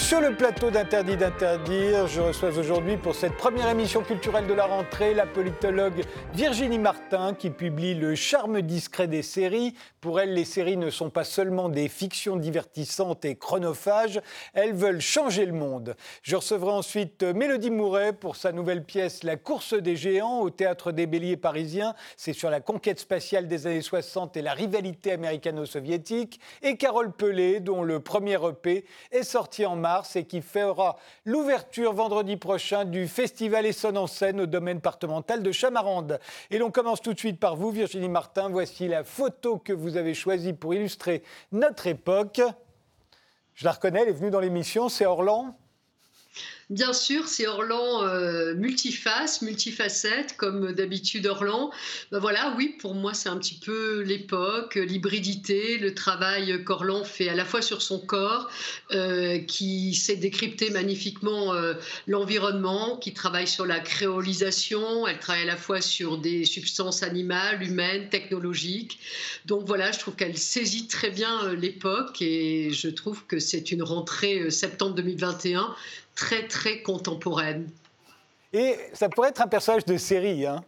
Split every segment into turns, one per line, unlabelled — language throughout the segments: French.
sur le plateau d'Interdit d'interdire. Je reçois aujourd'hui pour cette première émission culturelle de la rentrée la politologue Virginie Martin qui publie Le charme discret des séries. Pour elle, les séries ne sont pas seulement des fictions divertissantes et chronophages, elles veulent changer le monde. Je recevrai ensuite Mélodie Mouret pour sa nouvelle pièce La course des géants au théâtre des Béliers parisiens. C'est sur la conquête spatiale des années 60 et la rivalité américano-soviétique. Et Carole Pelé, dont le premier EP est sorti en mars et qui fera l'ouverture vendredi prochain du festival Essonne en scène au domaine départemental de Chamarande. Et l'on commence tout de suite par vous, Virginie Martin. Voici la photo que vous avez choisie pour illustrer notre époque. Je la reconnais, elle est venue dans l'émission, c'est Orlan?
Bien sûr, c'est Orlan euh, multiface, multifacette, comme d'habitude Orlan. Ben voilà, oui, pour moi, c'est un petit peu l'époque, l'hybridité, le travail qu'Orlan fait à la fois sur son corps, euh, qui sait décrypter magnifiquement euh, l'environnement, qui travaille sur la créolisation, elle travaille à la fois sur des substances animales, humaines, technologiques. Donc voilà, je trouve qu'elle saisit très bien l'époque et je trouve que c'est une rentrée septembre 2021 très très contemporaine.
Et ça pourrait être un personnage de série, hein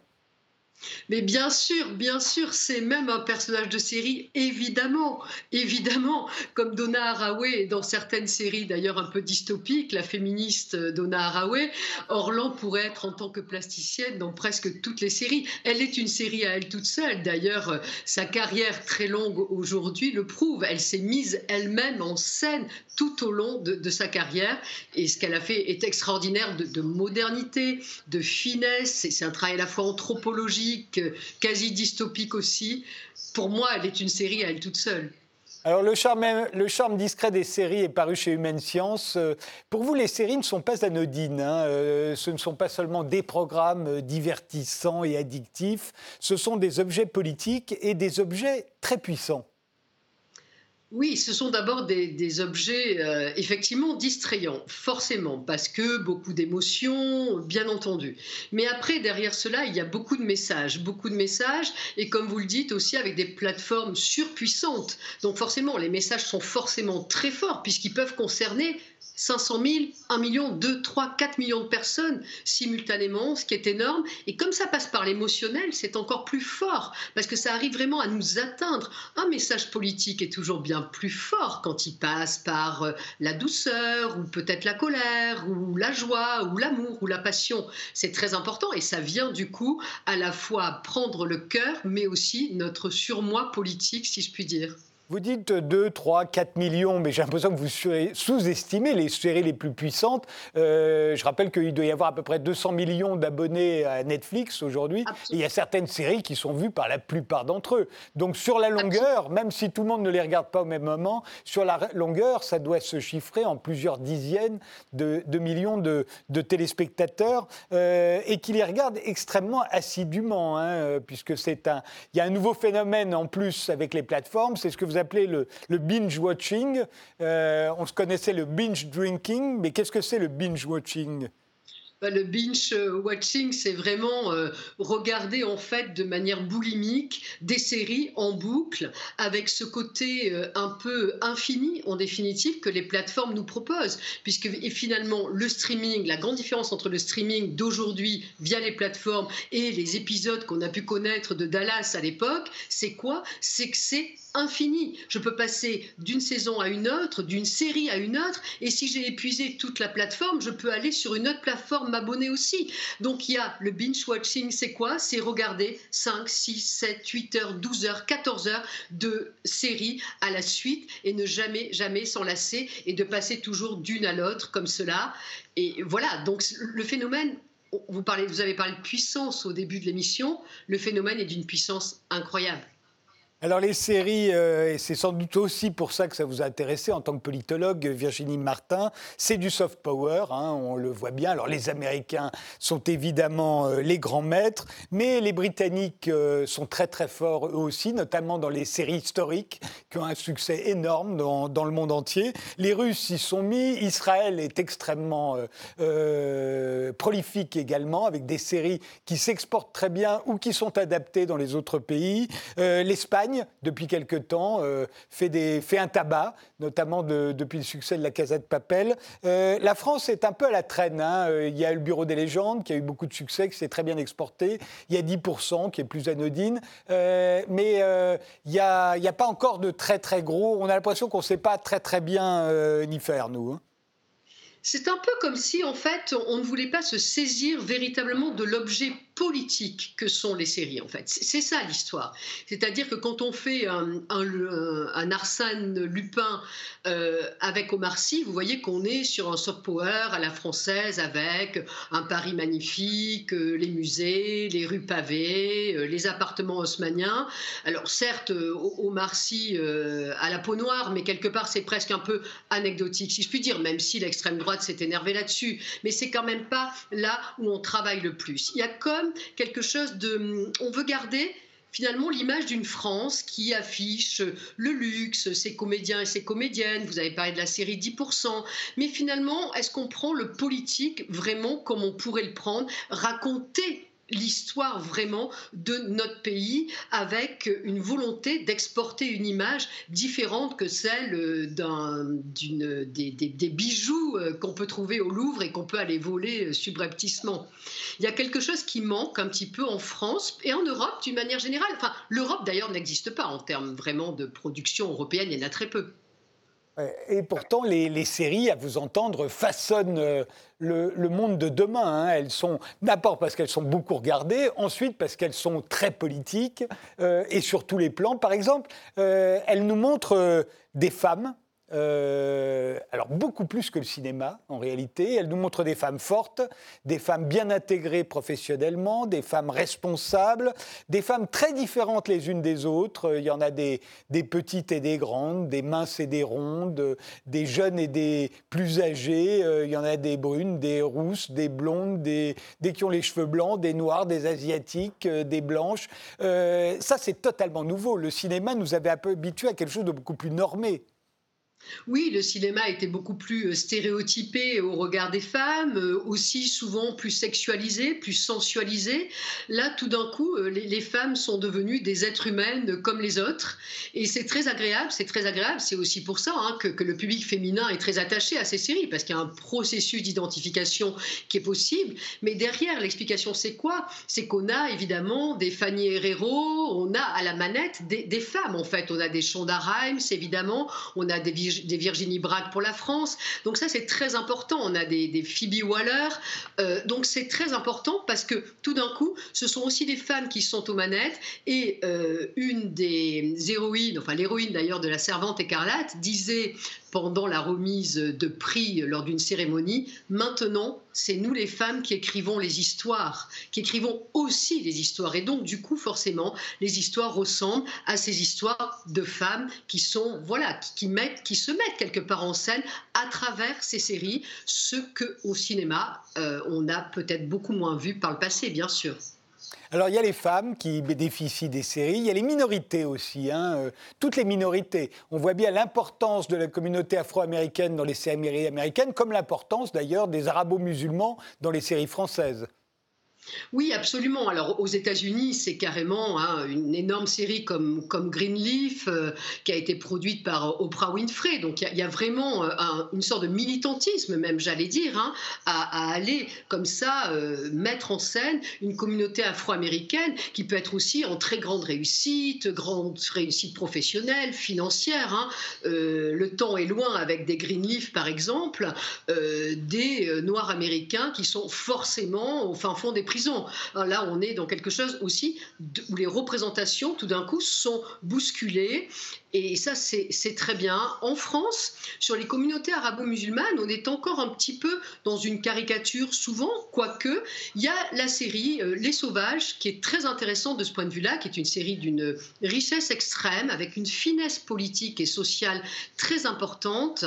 mais bien sûr, bien sûr, c'est même un personnage de série, évidemment, évidemment, comme Donna Haraway dans certaines séries d'ailleurs un peu dystopiques, la féministe Donna Haraway, Orlan pourrait être en tant que plasticienne dans presque toutes les séries. Elle est une série à elle toute seule, d'ailleurs, sa carrière très longue aujourd'hui le prouve. Elle s'est mise elle-même en scène tout au long de, sa carrière et ce qu'elle a fait est extraordinaire de, de modernité, de finesse, c'est un travail à la fois anthropologique, quasi dystopique aussi. Pour moi, elle est une série à elle toute seule.
Alors le charme, discret des séries est paru chez Humaine Science. Euh, pour vous, les séries ne sont pas anodines. Hein. Euh, ce ne sont pas seulement des programmes euh, divertissants et addictifs. Ce sont des objets politiques et des objets très puissants.
Oui, ce sont d'abord des, objets euh, effectivement distrayants, forcément, parce que beaucoup d'émotions, bien entendu. Mais après, derrière cela, il y a beaucoup de messages, beaucoup de messages, et comme vous le dites aussi, avec des plateformes surpuissantes. Donc forcément, les messages sont forcément très forts, puisqu'ils peuvent concerner 500 000, 1 million, 2, 3, 4 millions de personnes simultanément, ce qui est énorme. Et comme ça passe par l'émotionnel, c'est encore plus fort, parce que ça arrive vraiment à nous atteindre. Un message politique est toujours bien plus fort quand il passe par euh, la douceur, ou peut-être la colère, ou la joie, ou l'amour, ou la passion. C'est très important, et ça vient du coup à la fois prendre le cœur, mais aussi notre surmoi politique, si je puis dire.
Vous dites 2, 3, 4 millions, mais j'ai l'impression que vous sous-estimez les séries les plus puissantes. Euh, je rappelle qu'il doit y avoir à peu près 200 millions d'abonnés à Netflix aujourd'hui. il y a certaines séries qui sont vues par la plupart d'entre eux. Donc sur la longueur, même si tout le monde ne les regarde pas au même moment, sur la longueur, ça doit se chiffrer en plusieurs dizaines de, millions de, téléspectateurs euh, et qui les regardent extrêmement assidûment, hein, puisque c'est un, il y a un nouveau phénomène en plus avec les plateformes, c'est ce que vous avez appelé le, binge-watching. Euh, on se connaissait le binge-drinking, mais qu'est-ce que c'est le binge-watching
bah, le binge watching, c'est vraiment euh, regarder en fait de manière boulimique des séries en boucle avec ce côté euh, un peu infini en définitive que les plateformes nous proposent. Puisque finalement, le streaming, la grande différence entre le streaming d'aujourd'hui via les plateformes et les épisodes qu'on a pu connaître de Dallas à l'époque, c'est quoi? C'est que c'est infini. Je peux passer d'une saison à une autre, d'une série à une autre, et si j'ai épuisé toute la plateforme, je peux aller sur une autre plateforme m'abonner aussi. Donc il y a le binge watching, c'est quoi? C'est regarder 5, 6, 7, 8 heures, 12 heures, 14 heures de séries à la suite et ne jamais, jamais s'enlacer et de passer toujours d'une à l'autre comme cela. Et voilà, donc le phénomène vous, vous avez parlé de puissance au début de l'émission, le phénomène est d'une puissance incroyable.
Alors les séries, euh, et c'est sans doute aussi pour ça que ça vous a intéressé en tant que politologue, Virginie Martin, c'est du soft power, hein, on le voit bien. Alors les Américains sont évidemment euh, les grands maîtres, mais les Britanniques euh, sont très très forts eux aussi, notamment dans les séries historiques qui ont un succès énorme dans, dans le monde entier. Les Russes y sont mis, Israël est extrêmement prolifique également, avec des séries qui s'exportent très bien ou qui sont adaptées dans les autres pays. L'Espagne depuis quelque temps, euh, fait, un tabac, notamment depuis le succès de la Casa de Papel. Euh, la France est un peu à la traîne. Hein. Il y a le Bureau des légendes, qui a eu beaucoup de succès, qui s'est très bien exporté. Il y a 10%, qui est plus anodine. mais il n'y a, a, pas encore de très, très gros. On a l'impression qu'on ne sait pas très, très bien ni faire, nous. Hein.
C'est un peu comme si, en fait, on ne voulait pas se saisir véritablement de l'objet politique que sont les séries, en fait. C'est ça l'histoire. C'est-à-dire que quand on fait un, un, Arsène Lupin euh, avec Omar Sy, vous voyez qu'on est sur un soft power à la française avec un Paris magnifique, euh, les musées, les rues pavées, euh, les appartements haussmanniens. Alors certes, Omar Sy à la peau noire, mais quelque part c'est presque un peu anecdotique, si je puis dire, même si l'extrême droite s'est énervée là-dessus. Mais c'est quand même pas là où on travaille le plus. Il y a comme quelque chose de... On veut garder finalement l'image d'une France qui affiche le luxe, ses comédiens et ses comédiennes. Vous avez parlé de la série 10%. Mais finalement, est-ce qu'on prend le politique vraiment comme on pourrait le prendre? Raconter l'histoire vraiment de notre pays avec une volonté d'exporter une image différente que celle euh, d'un, d'une, des, des, bijoux euh, qu'on peut trouver au Louvre et qu'on peut aller voler euh, subrepticement. Il y a quelque chose qui manque un petit peu en France et en Europe d'une manière générale. Enfin, l'Europe d'ailleurs n'existe pas en termes vraiment de production européenne, il y en a très peu.
Et pourtant, les, séries, à vous entendre, façonnent euh, le, monde de demain. Hein. Elles sont d'abord parce qu'elles sont beaucoup regardées, ensuite parce qu'elles sont très politiques euh, et sur tous les plans. Par exemple, euh, elles nous montrent des femmes euh, alors beaucoup plus que le cinéma en réalité. Elle nous montre des femmes fortes, des femmes bien intégrées professionnellement, des femmes responsables, des femmes très différentes les unes des autres. Il y en a des, petites et des grandes, des minces et des rondes, des jeunes et des plus âgées. Euh, il y en a des brunes, des rousses, des blondes, des, des qui ont les cheveux blancs, des noirs, des asiatiques, euh, des blanches. ça c'est totalement nouveau. Le cinéma nous avait un peu habitués à quelque chose de beaucoup plus normé.
Oui, le cinéma était beaucoup plus euh, stéréotypé au regard des femmes, euh, aussi souvent plus sexualisé, plus sensualisé. Là, tout d'un coup, euh, les, femmes sont devenues des êtres humaines comme les autres. Et c'est très agréable, c'est très agréable. C'est aussi pour ça hein, que, le public féminin est très attaché à ces séries, parce qu'il y a un processus d'identification qui est possible. Mais derrière, l'explication, c'est quoi? C'est qu'on a évidemment des Fanny Herrero, on a à la manette des, femmes, en fait. On a des Shonda Rhimes, évidemment, on a des des Virginie Bragg pour la France. Donc ça, c'est très important. On a des, des Phoebe Waller. Euh, donc c'est très important parce que tout d'un coup, ce sont aussi des femmes qui sont aux manettes. Et euh, une des héroïnes, enfin l'héroïne d'ailleurs de La Servante écarlate, disait pendant la remise de prix lors d'une cérémonie. Maintenant, c'est nous les femmes qui écrivons les histoires, qui écrivons aussi les histoires. Et donc, du coup, forcément, les histoires ressemblent à ces histoires de femmes qui sont, voilà, qui, mettent, qui se mettent quelque part en scène à travers ces séries, ce que au cinéma, euh, on a peut-être beaucoup moins vu par le passé, bien sûr.
Alors il y a les femmes qui bénéficient des séries, il y a les minorités aussi, hein, euh, toutes les minorités. On voit bien l'importance de la communauté afro-américaine dans les séries américaines, comme l'importance d'ailleurs des arabo-musulmans dans les séries françaises.
Oui, absolument. Alors aux États-Unis, c'est carrément hein, une énorme série comme, Greenleaf euh, qui a été produite par Oprah Winfrey. Donc il y, a vraiment euh, une sorte de militantisme, même j'allais dire, hein, à, aller comme ça euh, mettre en scène une communauté afro-américaine qui peut être aussi en très grande réussite, grande réussite professionnelle, financière. Hein. le temps est loin avec des Greenleaf, par exemple, des Noirs américains qui sont forcément au fin fond des Là, on est dans quelque chose aussi où les représentations, tout d'un coup, sont bousculées. Et ça, c'est très bien. En France, sur les communautés arabo-musulmanes, on est encore un petit peu dans une caricature souvent, quoique il y a la série euh, Les Sauvages, qui est très intéressante de ce point de vue-là, qui est une série d'une richesse extrême, avec une finesse politique et sociale très importante.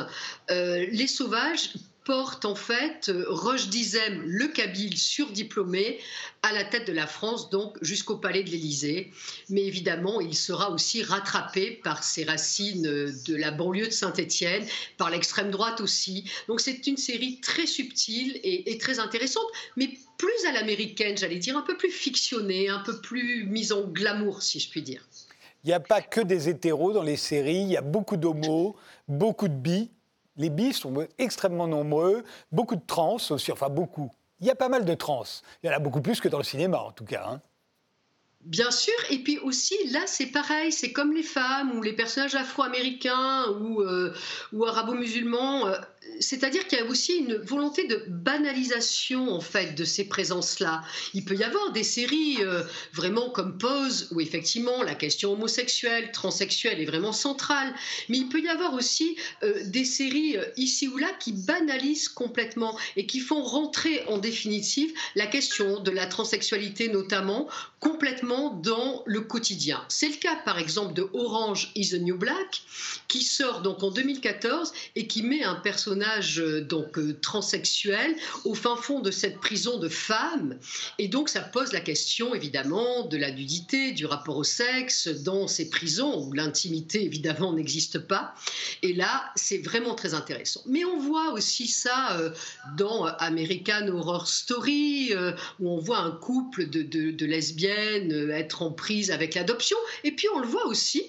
Euh, les Sauvages porte en fait Roche Dizem, le Kabyle surdiplômé, à la tête de la France, donc jusqu'au palais de l'Élysée. Mais évidemment, il sera aussi rattrapé par ses racines de la banlieue de Saint-Étienne, par l'extrême droite aussi. Donc c'est une série très subtile et, et très intéressante, mais plus à l'américaine, j'allais dire, un peu plus fictionnée, un peu plus mise en glamour, si je puis dire.
Il n'y a pas que des hétéros dans les séries, il y a beaucoup d'homos, beaucoup de bi. Les bis sont extrêmement nombreux, beaucoup de trans aussi, enfin beaucoup. Il y a pas mal de trans. Il y en a beaucoup plus que dans le cinéma en tout cas. Hein.
Bien sûr, et puis aussi là c'est pareil, c'est comme les femmes ou les personnages afro-américains ou, euh, ou arabo-musulmans. Euh, c'est-à-dire qu'il y a aussi une volonté de banalisation en fait de ces présences-là. Il peut y avoir des séries euh, vraiment comme Pose où effectivement la question homosexuelle, transsexuelle est vraiment centrale, mais il peut y avoir aussi euh, des séries euh, ici ou là qui banalisent complètement et qui font rentrer en définitive la question de la transsexualité notamment complètement dans le quotidien. C'est le cas par exemple de Orange is the New Black qui sort donc en 2014 et qui met un personnage euh, donc euh, transsexuel au fin fond de cette prison de femmes. Et donc ça pose la question évidemment de la nudité, du rapport au sexe dans ces prisons où l'intimité évidemment n'existe pas. Et là, c'est vraiment très intéressant. Mais on voit aussi ça euh, dans American Horror Story, où on voit un couple de, de lesbiennes être en prise avec l'adoption. Et puis on le voit aussi,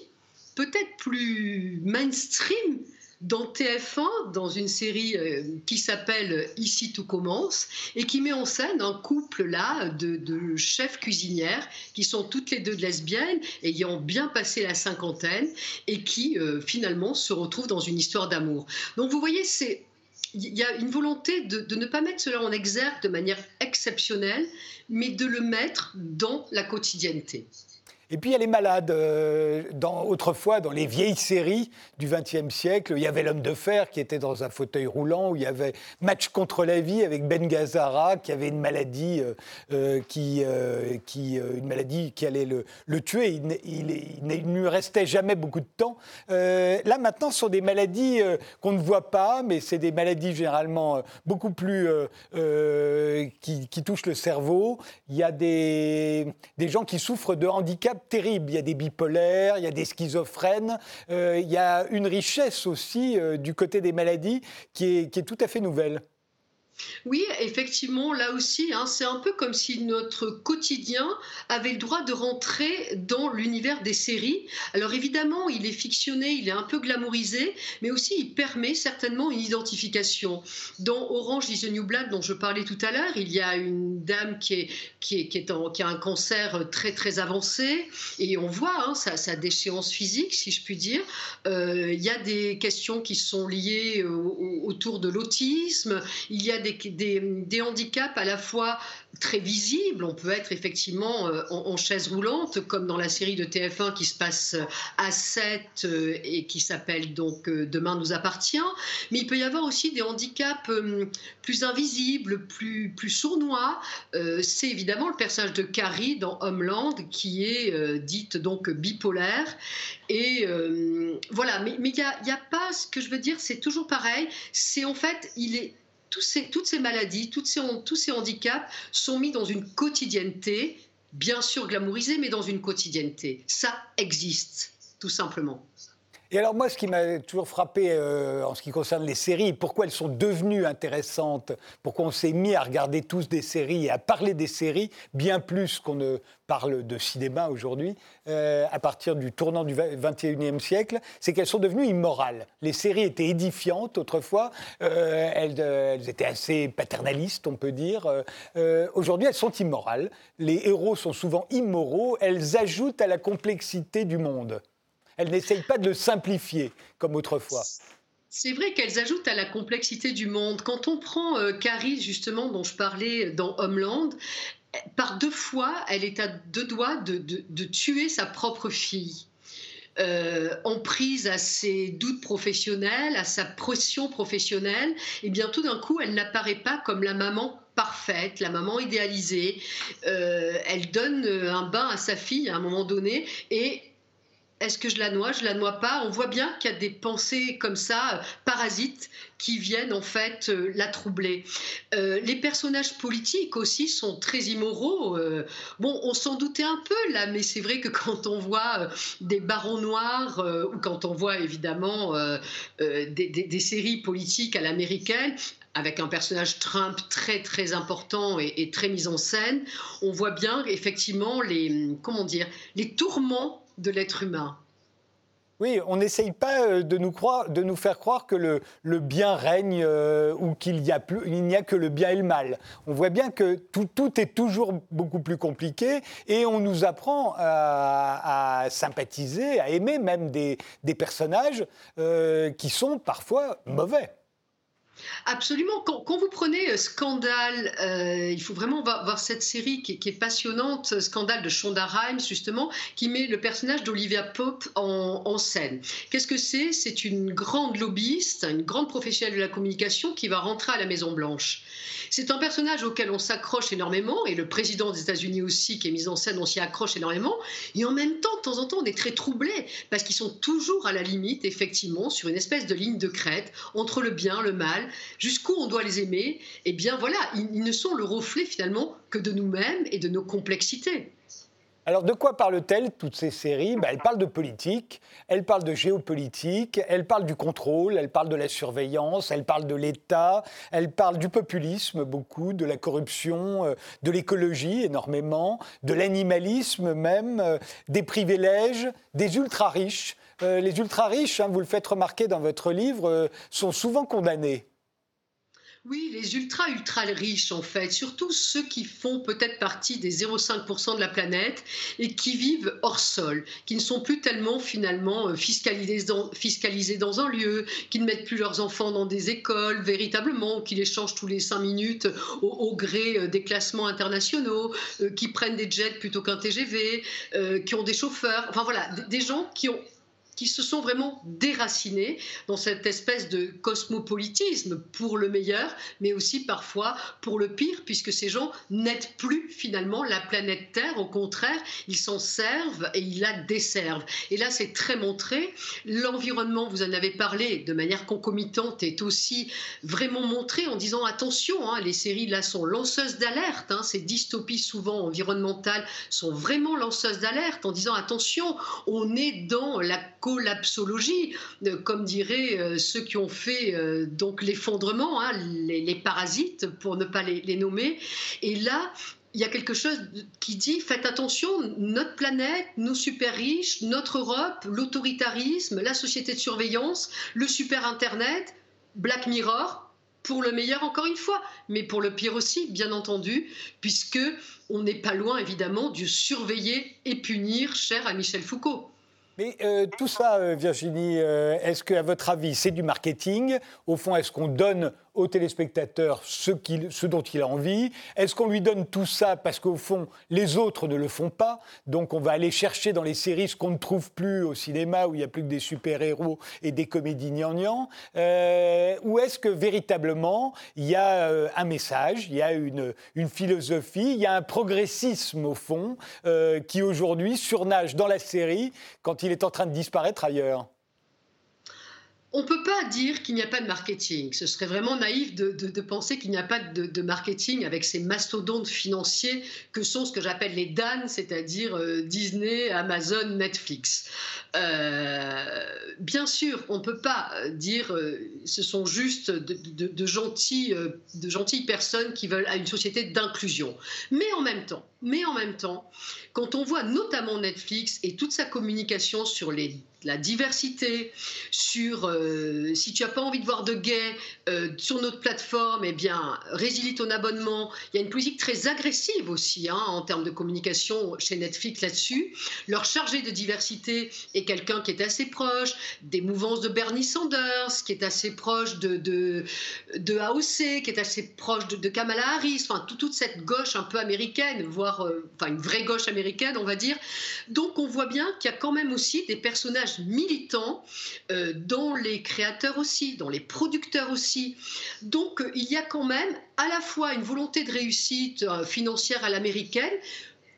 peut-être plus mainstream, dans TF1, dans une série euh, qui s'appelle Ici tout commence, et qui met en scène un couple là de, chefs cuisinières qui sont toutes les deux lesbiennes, ayant bien passé la cinquantaine, et qui euh, finalement se retrouvent dans une histoire d'amour. Donc vous voyez, c'est il y a une volonté de, de, ne pas mettre cela en exergue de manière exceptionnelle, mais de le mettre dans la quotidienneté.
Et puis a les malades. Euh, dans, autrefois, dans les vieilles séries du XXe siècle, il y avait l'homme de fer qui était dans un fauteuil roulant, où il y avait Match contre la vie avec Ben Gazzara qui avait une maladie, euh, euh, qui, qui, une maladie qui allait le, tuer. Il, ne lui restait jamais beaucoup de temps. là maintenant, ce sont des maladies qu'on ne voit pas, mais c'est des maladies généralement beaucoup plus qui, touchent le cerveau. Il y a des, des gens qui souffrent de handicap terrible. Il y a des bipolaires, il y a des schizophrènes, euh, il y a une richesse aussi euh, du côté des maladies qui est tout à fait nouvelle.
Oui, effectivement, là aussi, hein, c'est un peu comme si notre quotidien avait le droit de rentrer dans l'univers des séries. Alors évidemment, il est fictionné, il est un peu glamourisé, mais aussi il permet certainement une identification. Dans Orange is the New Black, dont je parlais tout à l'heure, il y a une dame qui, a un cancer très très avancé, et on voit hein, sa, déchéance physique, si je puis dire. Euh, il y a des questions qui sont liées autour de l'autisme, il y a des, handicaps à la fois très visibles. On peut être effectivement euh, en, chaise roulante, comme dans la série de TF1 qui se passe à 7 euh, et qui s'appelle donc euh, Demain nous appartient. Mais il peut y avoir aussi des handicaps plus invisibles, plus, plus sournois. C'est évidemment le personnage de Carrie dans Homeland qui est dite donc bipolaire. Et voilà, mais il n'y a, a pas, ce que je veux dire, c'est toujours pareil. C'est en fait, il est toutes ces maladies, tous ces handicaps sont mis dans une quotidienneté, bien sûr glamourisée, mais dans une quotidienneté. Ça existe, tout simplement.
Et alors moi, ce qui m'a toujours frappé euh, en ce qui concerne les séries, pourquoi elles sont devenues intéressantes, pourquoi on s'est mis à regarder tous des séries et à parler des séries, bien plus qu'on ne parle de cinéma aujourd'hui, euh, à partir du tournant du 21e siècle, c'est qu'elles sont devenues immorales. Les séries étaient édifiantes autrefois, euh, elles, elles, étaient assez paternalistes, on peut dire. aujourd'hui, elles sont immorales. Les héros sont souvent immoraux, elles ajoutent à la complexité du monde. Elles n'essayent pas de le simplifier comme autrefois.
C'est vrai qu'elles ajoutent à la complexité du monde. Quand on prend euh, Carrie, justement, dont je parlais dans Homeland, par deux fois, elle est à deux doigts de, tuer sa propre fille. Euh, en prise à ses doutes professionnels, à sa pression professionnelle, et bien tout d'un coup, elle n'apparaît pas comme la maman parfaite, la maman idéalisée. Euh, elle donne un bain à sa fille à un moment donné et est-ce que je la noie, je la noie pas On voit bien qu'il y a des pensées comme ça, euh, parasites, qui viennent en fait euh, la troubler. Euh, les personnages politiques aussi sont très immoraux. bon, on s'en doutait un peu là, mais c'est vrai que quand on voit des barons noirs ou quand on voit évidemment des, séries politiques à l'américaine, avec un personnage Trump très très important et, très mis en scène, on voit bien effectivement les comment dire les tourments de l'être humain.
Oui, on n'essaye pas euh, de nous, croire, de nous faire croire que le, le bien règne euh, ou qu'il n'y a, a, que le bien et le mal. On voit bien que tout, tout est toujours beaucoup plus compliqué et on nous apprend à, sympathiser, à aimer même des, des personnages euh, qui sont parfois mauvais.
Absolument. Quand, vous prenez euh, Scandale, euh, il faut vraiment voir, cette série qui, est passionnante, Scandale de Shonda Rhimes, justement, qui met le personnage d'Olivia Pope en, scène. Qu'est-ce que c'est? C'est une grande lobbyiste, une grande professionnelle de la communication qui va rentrer à la Maison-Blanche. C'est un personnage auquel on s'accroche énormément, et le président des États-Unis aussi, qui est mis en scène, on s'y accroche énormément. Et en même temps, de temps en temps, on est très troublé, parce qu'ils sont toujours à la limite, effectivement, sur une espèce de ligne de crête entre le bien, le mal, jusqu'où on doit les aimer. Eh bien voilà, ils, ne sont le reflet finalement que de nous-mêmes et de nos complexités.
Alors de quoi parlent-elles, toutes ces séries? Ben, Elles parlent de politique, elles parlent de géopolitique, elles parlent du contrôle, elles parlent de la surveillance, elles parlent de l'État, elles parlent du populisme beaucoup, de la corruption, euh, de l'écologie énormément, de l'animalisme même, euh, des privilèges, des ultra-riches. Euh, les ultra-riches, hein, vous le faites remarquer dans votre livre, sont souvent condamnés.
Oui, les ultra ultra riches en fait, surtout ceux qui font peut-être partie des 0,5% de la planète et qui vivent hors sol, qui ne sont plus tellement finalement euh, fiscalisés dans, un lieu, qui ne mettent plus leurs enfants dans des écoles véritablement, qui les changent tous les 5 minutes au, gré euh, des classements internationaux, euh, qui prennent des jets plutôt qu'un TGV, qui ont des chauffeurs, enfin voilà, des gens qui ont qui se sont vraiment déracinés dans cette espèce de cosmopolitisme pour le meilleur, mais aussi parfois pour le pire, puisque ces gens n'aident plus finalement la planète Terre. Au contraire, ils s'en servent et ils la desservent. Et là, c'est très montré. L'environnement, vous en avez parlé de manière concomitante, est aussi vraiment montré en disant attention, hein, les séries là sont lanceuses d'alerte. Hein, ces dystopies souvent environnementales sont vraiment lanceuses d'alerte en disant attention, on est dans la collapsologie, euh, comme diraient euh, ceux qui ont fait euh, donc l'effondrement, hein, les, parasites pour ne pas les, nommer. Et là, il y a quelque chose qui dit faites attention, notre planète, nos super riches, notre Europe, l'autoritarisme, la société de surveillance, le super Internet, Black Mirror, pour le meilleur encore une fois, mais pour le pire aussi, bien entendu, puisque on n'est pas loin évidemment du surveiller et punir, cher à Michel Foucault.
Mais euh, tout ça, euh, Virginie, euh, est-ce qu'à votre avis, c'est du marketing? Au fond, est-ce qu'on donne au téléspectateur ce, ce dont il a envie. Est-ce qu'on lui donne tout ça parce qu'au fond, les autres ne le font pas? Donc on va aller chercher dans les séries ce qu'on ne trouve plus au cinéma, où il n'y a plus que des super-héros et des comédies gnangnang. Euh, Ou est-ce que véritablement, il y a euh, un message, il y a une, une, philosophie, il y a un progressisme au fond euh, qui aujourd'hui surnage dans la série quand il est en train de disparaître ailleurs?
On ne peut pas dire qu'il n'y a pas de marketing. Ce serait vraiment naïf de, penser qu'il n'y a pas de, marketing avec ces mastodontes financiers que sont ce que j'appelle les DAN, c'est-à-dire euh, Disney, Amazon, Netflix. Euh, bien sûr, on ne peut pas dire euh, ce sont juste de, gentils, de gentilles personnes qui veulent à une société d'inclusion. Mais en même temps, mais en même temps, quand on voit notamment Netflix et toute sa communication sur la diversité, sur euh, si tu n'as pas envie de voir de gays euh, sur notre plateforme, eh bien, résilie ton abonnement. Il y a une politique très agressive aussi hein, en termes de communication chez Netflix là-dessus. Leur chargé de diversité est quelqu'un qui est assez proche des mouvances de Bernie Sanders, qui est assez proche de, de, de AOC, qui est assez proche de, Kamala Harris, enfin, toute cette gauche un peu américaine, voire euh, une vraie gauche américaine, on va dire. Donc on voit bien qu'il y a quand même aussi des personnages militants, euh, dont les créateurs aussi, dans les producteurs aussi. Donc euh, il y a quand même à la fois une volonté de réussite financière à l'américaine,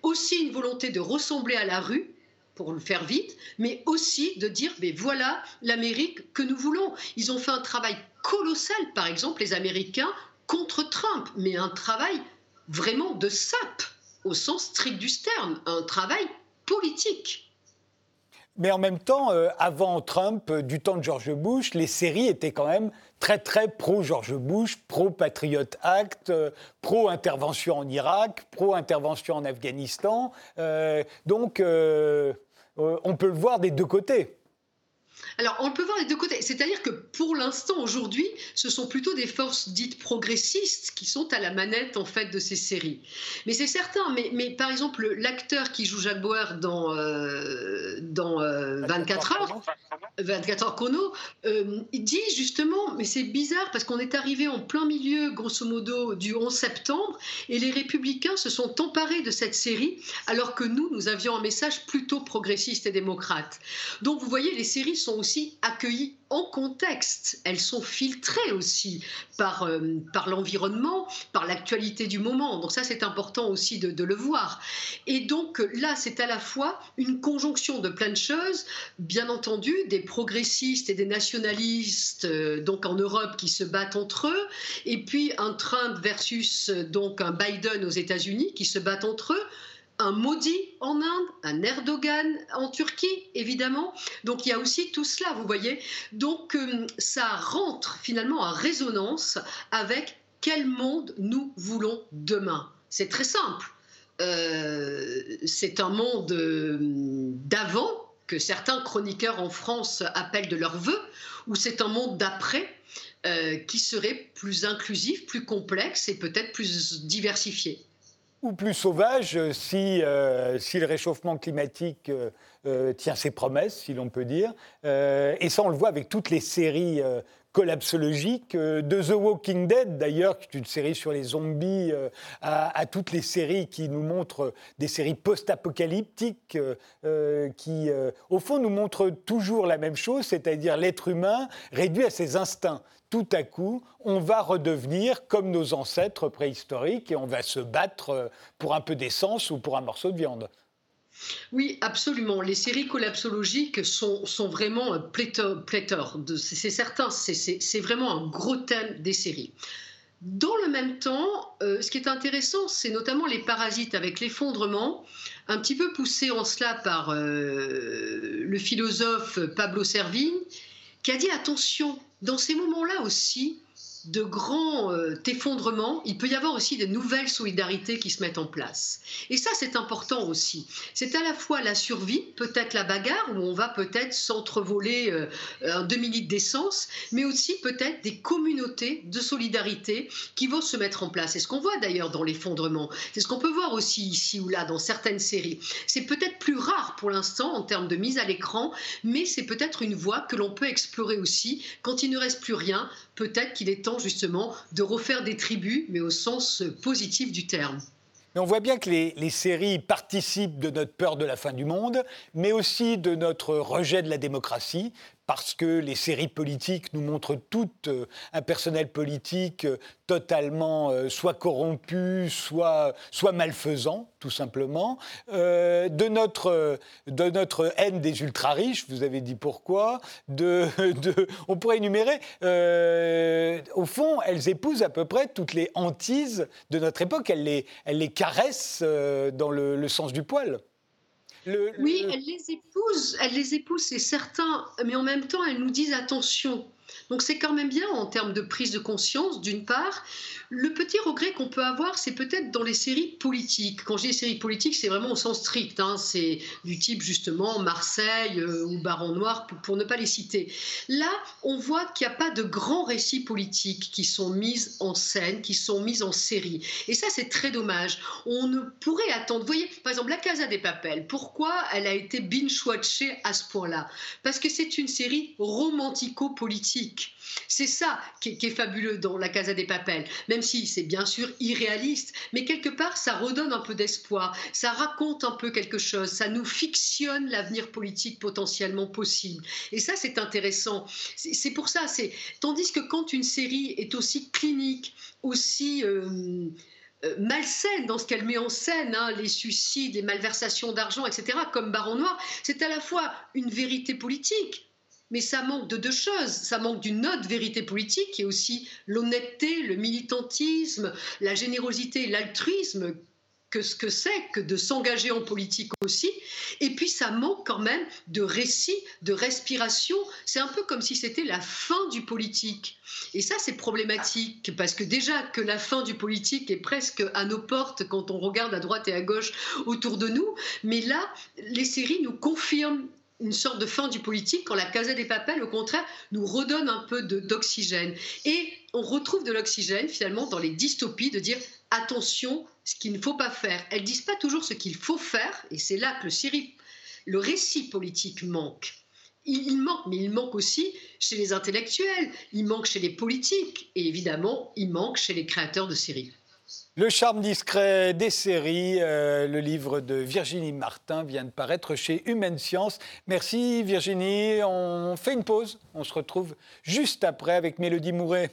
aussi une volonté de ressembler à la rue, pour le faire vite, mais aussi de dire, mais voilà l'Amérique que nous voulons. Ils ont fait un travail colossal, par exemple, les Américains, contre Trump, mais un travail vraiment de sape, au sens strict du terme, un travail politique.
Mais en même temps, euh, avant Trump, euh, du temps de George Bush, les séries étaient quand même très très pro-George Bush, pro-Patriot Act, euh, pro-intervention en Irak, pro-intervention en Afghanistan. donc, on peut le voir des deux côtés.
Alors, on peut voir les deux côtés. C'est-à-dire que pour l'instant, aujourd'hui, ce sont plutôt des forces dites progressistes qui sont à la manette, en fait, de ces séries. Mais c'est certain. Mais, par exemple, l'acteur qui joue Jacques Bauer dans, euh, dans 24 euh, heures, 24 heures chrono, euh, il dit justement, mais c'est bizarre parce qu'on est arrivé en plein milieu, grosso modo, du 11 septembre, et les républicains se sont emparés de cette série, alors que nous, nous avions un message plutôt progressiste et démocrate. Donc, vous voyez, les séries sont aussi accueillies en contexte, elles sont filtrées aussi par, euh, par l'environnement, par l'actualité du moment. Donc ça, c'est important aussi de, le voir. Et donc là, c'est à la fois une conjonction de plein de choses, bien entendu, des progressistes et des nationalistes, euh, donc en Europe, qui se battent entre eux, et puis un Trump versus euh, donc un Biden aux États-Unis qui se battent entre eux un Modi en Inde, un Erdogan en Turquie, évidemment. Donc il y a aussi tout cela, vous voyez. Donc euh, ça rentre finalement en résonance avec quel monde nous voulons demain. C'est très simple. Euh, c'est un monde euh, d'avant que certains chroniqueurs en France appellent de leur vœu, ou c'est un monde d'après qui serait plus inclusif, plus complexe et peut-être plus diversifié
ou plus sauvage si, euh, si le réchauffement climatique euh, euh, tient ses promesses, si l'on peut dire. et ça, on le voit avec toutes les séries collapsologiques de The Walking Dead, d'ailleurs, qui est une série sur les zombies, à, toutes les séries qui nous montrent des séries post-apocalyptiques qui, au fond, nous montrent toujours la même chose, c'est-à-dire l'être humain réduit à ses instincts tout à coup, on va redevenir comme nos ancêtres préhistoriques et on va se battre euh, pour un peu d'essence ou pour un morceau de viande.
Oui, absolument. Les séries collapsologiques sont, sont vraiment pléthore. C'est certain, c'est vraiment un gros thème des séries. Dans le même temps, euh, ce qui est intéressant, c'est notamment les parasites avec l'effondrement, un petit peu poussé en cela par euh, le philosophe Pablo Servigne, qui a dit attention, dans ces moments-là aussi, de grands euh, effondrements, il peut y avoir aussi de nouvelles solidarités qui se mettent en place. Et ça, c'est important aussi. C'est à la fois la survie, peut-être la bagarre, où on va peut-être s'entrevoler euh, un demi-litre d'essence, mais aussi peut-être des communautés de solidarité qui vont se mettre en place. C'est ce qu'on voit d'ailleurs dans l'effondrement. C'est ce qu'on peut voir aussi ici ou là dans certaines séries. C'est peut-être plus rare pour l'instant en termes de mise à l'écran, mais c'est peut-être une voie que l'on peut explorer aussi quand il ne reste plus rien peut-être qu'il est temps justement de refaire des tribus, mais au sens positif du terme.
On voit bien que les, séries participent de notre peur de la fin du monde, mais aussi de notre rejet de la démocratie, parce que les séries politiques nous montrent tout euh, un personnel politique euh, totalement euh, soit corrompu, soit, malfaisant, tout simplement. de, notre, haine des ultra-riches, vous avez dit pourquoi, de, on pourrait énumérer, au fond, elles épousent à peu près toutes les hantises de notre époque, elles les, elles les caressent dans le sens du poil.
Oui, elle les épouse, elle les épouse, c'est certain, mais en même temps, elles nous disent attention. Donc c'est quand même bien en termes de prise de conscience, d'une part. Le petit regret qu'on peut avoir, c'est peut-être dans les séries politiques. Quand je dis séries politiques, c'est vraiment au sens strict. Hein. C'est du type justement Marseille euh, ou Baron Noir, pour, ne pas les citer. Là, on voit qu'il n'y a pas de grands récits politiques qui sont mis en scène, qui sont mis en série. Et ça, c'est très dommage. On ne pourrait attendre. Vous voyez, par exemple, La Casa des Papels, pourquoi elle a été binge-watchée à ce point-là? Parce que c'est une série romantico-politique. C'est ça qui est, fabuleux dans La Casa des Papels, même si c'est bien sûr irréaliste, mais quelque part ça redonne un peu d'espoir, ça raconte un peu quelque chose, ça nous fictionne l'avenir politique potentiellement possible. Et ça c'est intéressant. C'est pour ça, c'est tandis que quand une série est aussi clinique, aussi euh, euh, malsaine dans ce qu'elle met en scène, hein, les suicides, les malversations d'argent, etc., comme Baron Noir, c'est à la fois une vérité politique, mais ça manque de deux choses. Ça manque d'une autre vérité politique qui est aussi l'honnêteté, le militantisme, la générosité, l'altruisme que ce que c'est que de s'engager en politique aussi. Et puis ça manque quand même de récit, de respiration. C'est un peu comme si c'était la fin du politique. Et ça, c'est problématique parce que déjà que la fin du politique est presque à nos portes quand on regarde à droite et à gauche autour de nous. Mais là, les séries nous confirment une sorte de fin du politique quand la Casa des Papels, au contraire, nous redonne un peu d'oxygène. Et on retrouve de l'oxygène finalement dans les dystopies de dire attention, ce qu'il ne faut pas faire. Elles disent pas toujours ce qu'il faut faire, et c'est là que le, récit politique manque. Il, il, manque, mais il manque aussi chez les intellectuels, il manque chez les politiques, et évidemment, il manque chez les créateurs de séries.
Le charme discret des séries, euh, le livre de Virginie Martin vient de paraître chez Humaine Science. Merci Virginie, on fait une pause, on se retrouve juste après avec Mélodie Mouret.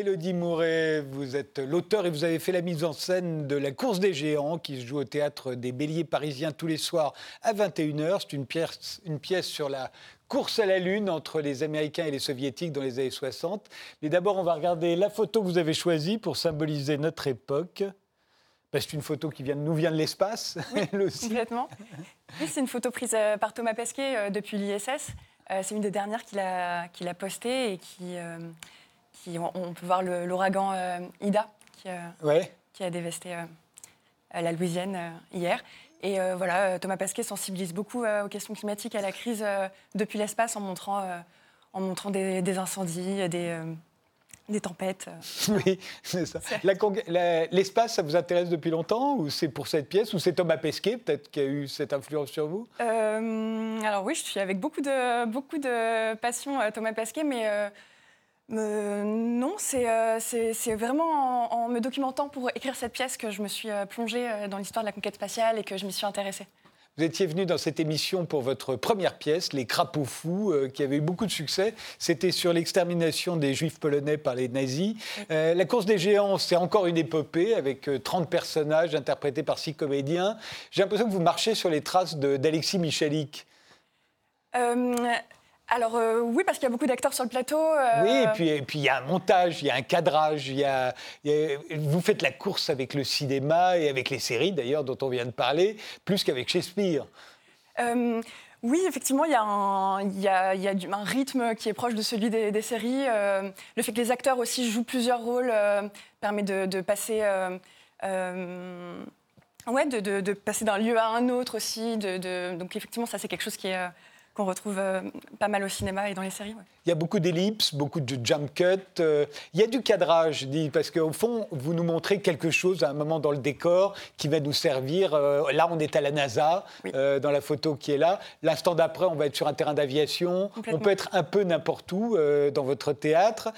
Mélodie Mouret, vous êtes l'auteur et vous avez fait la mise en scène de La course des géants qui se joue au théâtre des Béliers parisiens tous les soirs à 21h. C'est une pièce, une pièce sur la course à la Lune entre les Américains et les Soviétiques dans les années 60. Mais d'abord, on va regarder la photo que vous avez choisie pour symboliser notre époque. Ben, c'est une photo qui vient, nous vient de l'espace,
oui, Complètement. Oui, c'est une photo prise euh, par Thomas Pesquet euh, depuis l'ISS. Euh, c'est une des dernières qu'il a, qu'il a postées et qui on, peut voir l'ouragan euh, Ida qui, euh, qui, a dévasté euh, la Louisiane hier. Et voilà, Thomas Pasquet sensibilise beaucoup aux questions climatiques, à la crise depuis l'espace en montrant, en montrant des, incendies, des, des tempêtes.
Oui, c'est ça. L'espace, ça vous intéresse depuis longtemps ou c'est pour cette pièce ou c'est Thomas Pesquet peut-être qui a eu cette influence sur vous?
Alors oui, je suis avec beaucoup de, beaucoup de passion Thomas Pesquet, mais euh, non, euh, c'est vraiment en, me documentant pour écrire cette pièce que je me suis euh, plongée dans l'histoire de la conquête spatiale et que je m'y suis intéressée.
Vous étiez venu dans cette émission pour votre première pièce, Les Crapauds Fous, qui avait eu beaucoup de succès. C'était sur l'extermination des Juifs polonais par les nazis. la course des géants, c'est encore une épopée avec 30 personnages interprétés par six comédiens. J'ai l'impression que vous marchez sur les traces d'Alexis Michalik
alors euh, oui, parce qu'il y a beaucoup d'acteurs sur le plateau. Euh.
Oui, et puis et puis il y a un montage, il y a un cadrage, il y a, vous faites la course avec le cinéma et avec les séries d'ailleurs dont on vient de parler, plus qu'avec Shakespeare.
Euh, oui, effectivement, il y a, un, il y a, il y a du, un, rythme qui est proche de celui des, séries. le fait que les acteurs aussi jouent plusieurs rôles permet de, de passer. Ouais, de, de, passer d'un lieu à un autre aussi. donc effectivement, ça c'est quelque chose qui est qu'on retrouve euh, pas mal au cinéma et dans les séries.
Il y a beaucoup d'ellipses, beaucoup de jump cuts. Euh, il y a du cadrage, dis, parce qu'au fond, vous nous montrez quelque chose à un moment dans le décor qui va nous servir. Euh, là, on est à la NASA, dans la photo qui est là. L'instant d'après, on va être sur un terrain d'aviation. On peut être un peu n'importe où dans votre théâtre.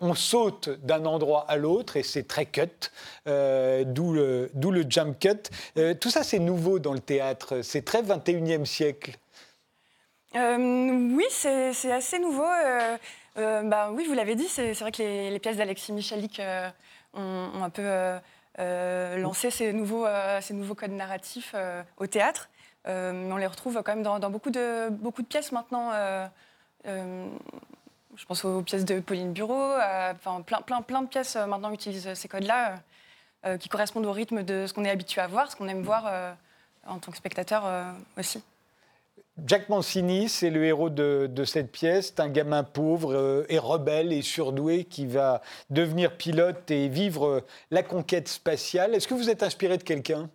on saute d'un endroit à l'autre et c'est très cut, d'où le, le jump cut. tout ça, c'est nouveau dans le théâtre. C'est très 21e siècle.
Euh, oui, c'est assez nouveau. Euh, euh, bah, oui, vous l'avez dit, c'est vrai que les, pièces d'Alexis Michalik ont, un peu lancé ces nouveaux, ces nouveaux codes narratifs au théâtre. on les retrouve quand même dans, beaucoup, de, beaucoup de pièces maintenant. je pense aux pièces de Pauline Bureau. Enfin, plein, plein, plein de pièces maintenant utilisent ces codes-là qui correspondent au rythme de ce qu'on est habitué à voir, ce qu'on aime voir en tant que spectateur aussi.
Jack Mancini, c'est le héros de, cette pièce, un gamin pauvre euh, et rebelle et surdoué qui va devenir pilote et vivre euh, la conquête spatiale. Est-ce que vous êtes inspiré de quelqu'un?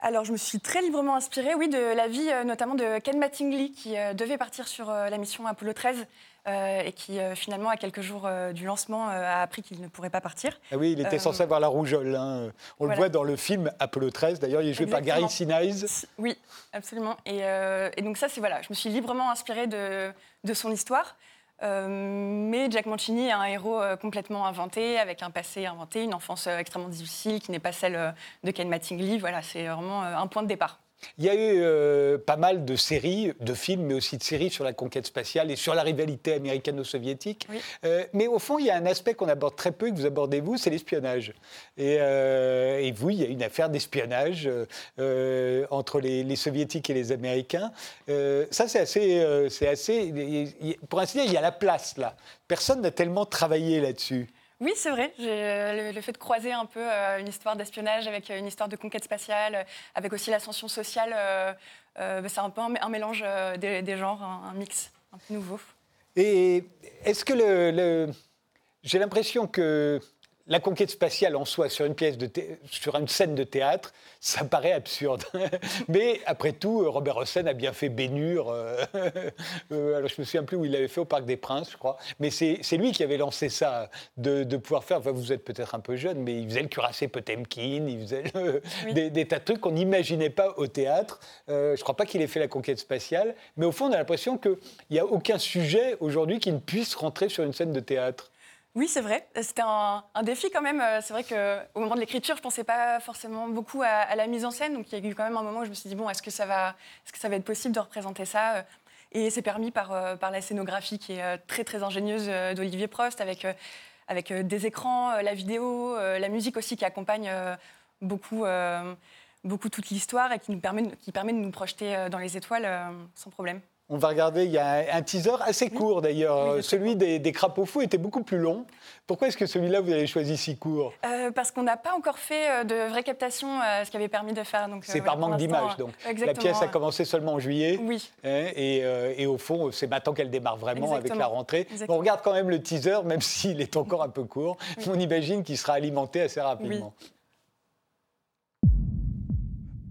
Alors, je me suis très librement inspirée, oui, de la vie euh, notamment de Ken Mattingly, qui devait partir sur la mission Apollo 13 euh, et qui euh, finalement, à quelques jours euh, du lancement, a appris qu'il ne pourrait pas partir.
Ah oui, il était censé avoir la rougeole. Hein. On le voit dans le film Apollo 13. D'ailleurs, il est joué par Gary Sinise.
Oui, absolument. Et, donc ça, c'est voilà, je me suis librement inspirée de, de son histoire. mais Jack Mancini est un héros complètement inventé, avec un passé inventé, une enfance extrêmement difficile qui n'est pas celle de Ken Mattingly. Voilà, c'est vraiment un point de départ.
Il y a eu euh, pas mal de séries, de films, mais aussi de séries sur la conquête spatiale et sur la rivalité américano-soviétique. Euh, mais au fond, il y a un aspect qu'on aborde très peu et que vous abordez vous, c'est l'espionnage. Et, euh, vous, il y a une affaire d'espionnage entre les, soviétiques et les américains. ça, c'est assez, c'est assez. Pour ainsi dire, il y a la place là. Personne n'a tellement travaillé là-dessus.
Oui, c'est vrai. Le, le, fait de croiser un peu euh, une histoire d'espionnage avec euh, une histoire de conquête spatiale, euh, avec aussi l'ascension sociale, bah, c'est un peu un, mélange des, genres, un, mix un peu nouveau.
Et est-ce que le... j'ai l'impression que la conquête spatiale en soi sur une pièce de sur une scène de théâtre, ça paraît absurde. Mais après tout, Robert Hossein a bien fait Bénure. Euh, euh, alors je me souviens plus où il l'avait fait au Parc des Princes, je crois. Mais c'est lui qui avait lancé ça, de, pouvoir faire. Enfin, vous êtes peut-être un peu jeune, mais il faisait le cuirassé Potemkin, il faisait des, tas de trucs qu'on n'imaginait pas au théâtre. Euh, je ne crois pas qu'il ait fait la conquête spatiale, mais au fond, on a l'impression qu'il n'y a aucun sujet aujourd'hui qui ne puisse rentrer sur une scène de théâtre.
Oui, c'est vrai. C'était un, défi quand même. C'est vrai qu'au moment de l'écriture, je ne pensais pas forcément beaucoup à, la mise en scène. Donc il y a eu quand même un moment où je me suis dit, bon, est-ce que, ça va, être possible de représenter ça Et c'est permis par, euh, par la scénographie qui est euh, très, très ingénieuse euh, d'Olivier Prost, avec, des écrans, la vidéo, la musique aussi qui accompagne beaucoup, toute l'histoire et qui, nous permet de nous projeter dans les étoiles sans problème.
On va regarder, il y a un teaser assez court d'ailleurs. celui des, des, crapauds fous était beaucoup plus long. Pourquoi est-ce que celui-là, vous avez choisi si court?
Euh, Parce qu'on n'a pas encore fait euh, de vraie captation, euh, ce qui avait permis de faire.
C'est par manque d'image, donc. La pièce a commencé seulement en juillet.
Oui.
Hein, et, au fond, c'est maintenant qu'elle démarre vraiment avec la rentrée. On regarde quand même le teaser, même s'il est encore un peu court. On imagine qu'il sera alimenté assez rapidement.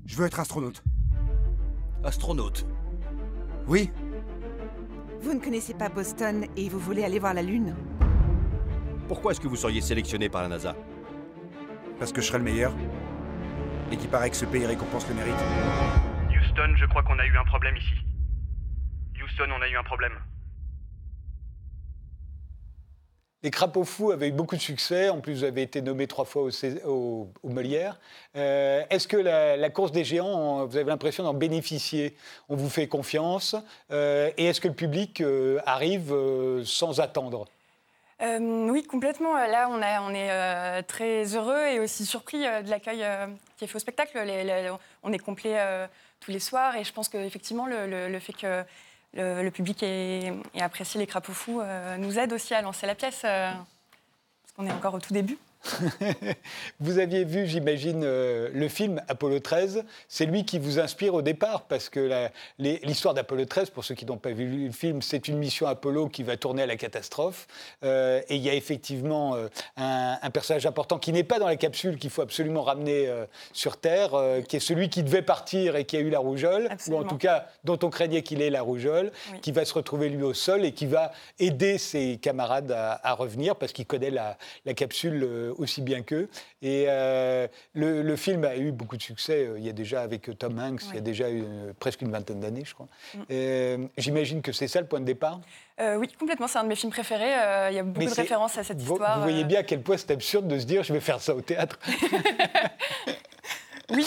Je veux être astronaute.
Astronaute
oui.
Vous ne connaissez pas Boston et vous voulez aller voir la Lune
Pourquoi est-ce que vous seriez sélectionné par la NASA?
Parce que je serai le meilleur. Et qu'il paraît que ce pays récompense le mérite.
Houston, je crois qu'on a eu un problème ici. Houston, on a eu un problème.
Les Crapauds Fous avaient eu beaucoup de succès. En plus, vous avez été nommé trois fois au, au, Molière. Euh, est-ce que la, course des géants, vous avez l'impression d'en bénéficier? On vous fait confiance. Euh, et est-ce que le public euh, arrive sans attendre?
Oui, complètement. Là, on, est très heureux et aussi surpris de l'accueil qui est fait au spectacle. on est complet tous les soirs et je pense qu'effectivement, le, le, fait que le, public et, apprécié les crapauds fous euh, nous aide aussi à lancer la pièce, euh, parce qu'on est encore au tout début.
vous aviez vu, j'imagine, euh, le film Apollo 13. C'est lui qui vous inspire au départ, parce que l'histoire d'Apollo 13, pour ceux qui n'ont pas vu le film, c'est une mission Apollo qui va tourner à la catastrophe. Euh, et il y a effectivement euh, un, personnage important qui n'est pas dans la capsule, qu'il faut absolument ramener sur Terre, qui est celui qui devait partir et qui a eu la rougeole, ou en tout cas dont on craignait qu'il ait la rougeole, qui va se retrouver lui au sol et qui va aider ses camarades à, revenir, parce qu'il connaît la, la capsule aussi bien qu'eux. Et euh, le, film a eu beaucoup de succès. Euh, il y a déjà avec euh, Tom Hanks, il y a déjà eu, presque une vingtaine d'années, je crois. Mm. J'imagine que c'est ça le point de départ?
oui, complètement. C'est un de mes films préférés. il y a beaucoup de références à cette histoire.
Vous voyez bien à quel point c'est absurde de se dire je vais faire ça au théâtre.
oui,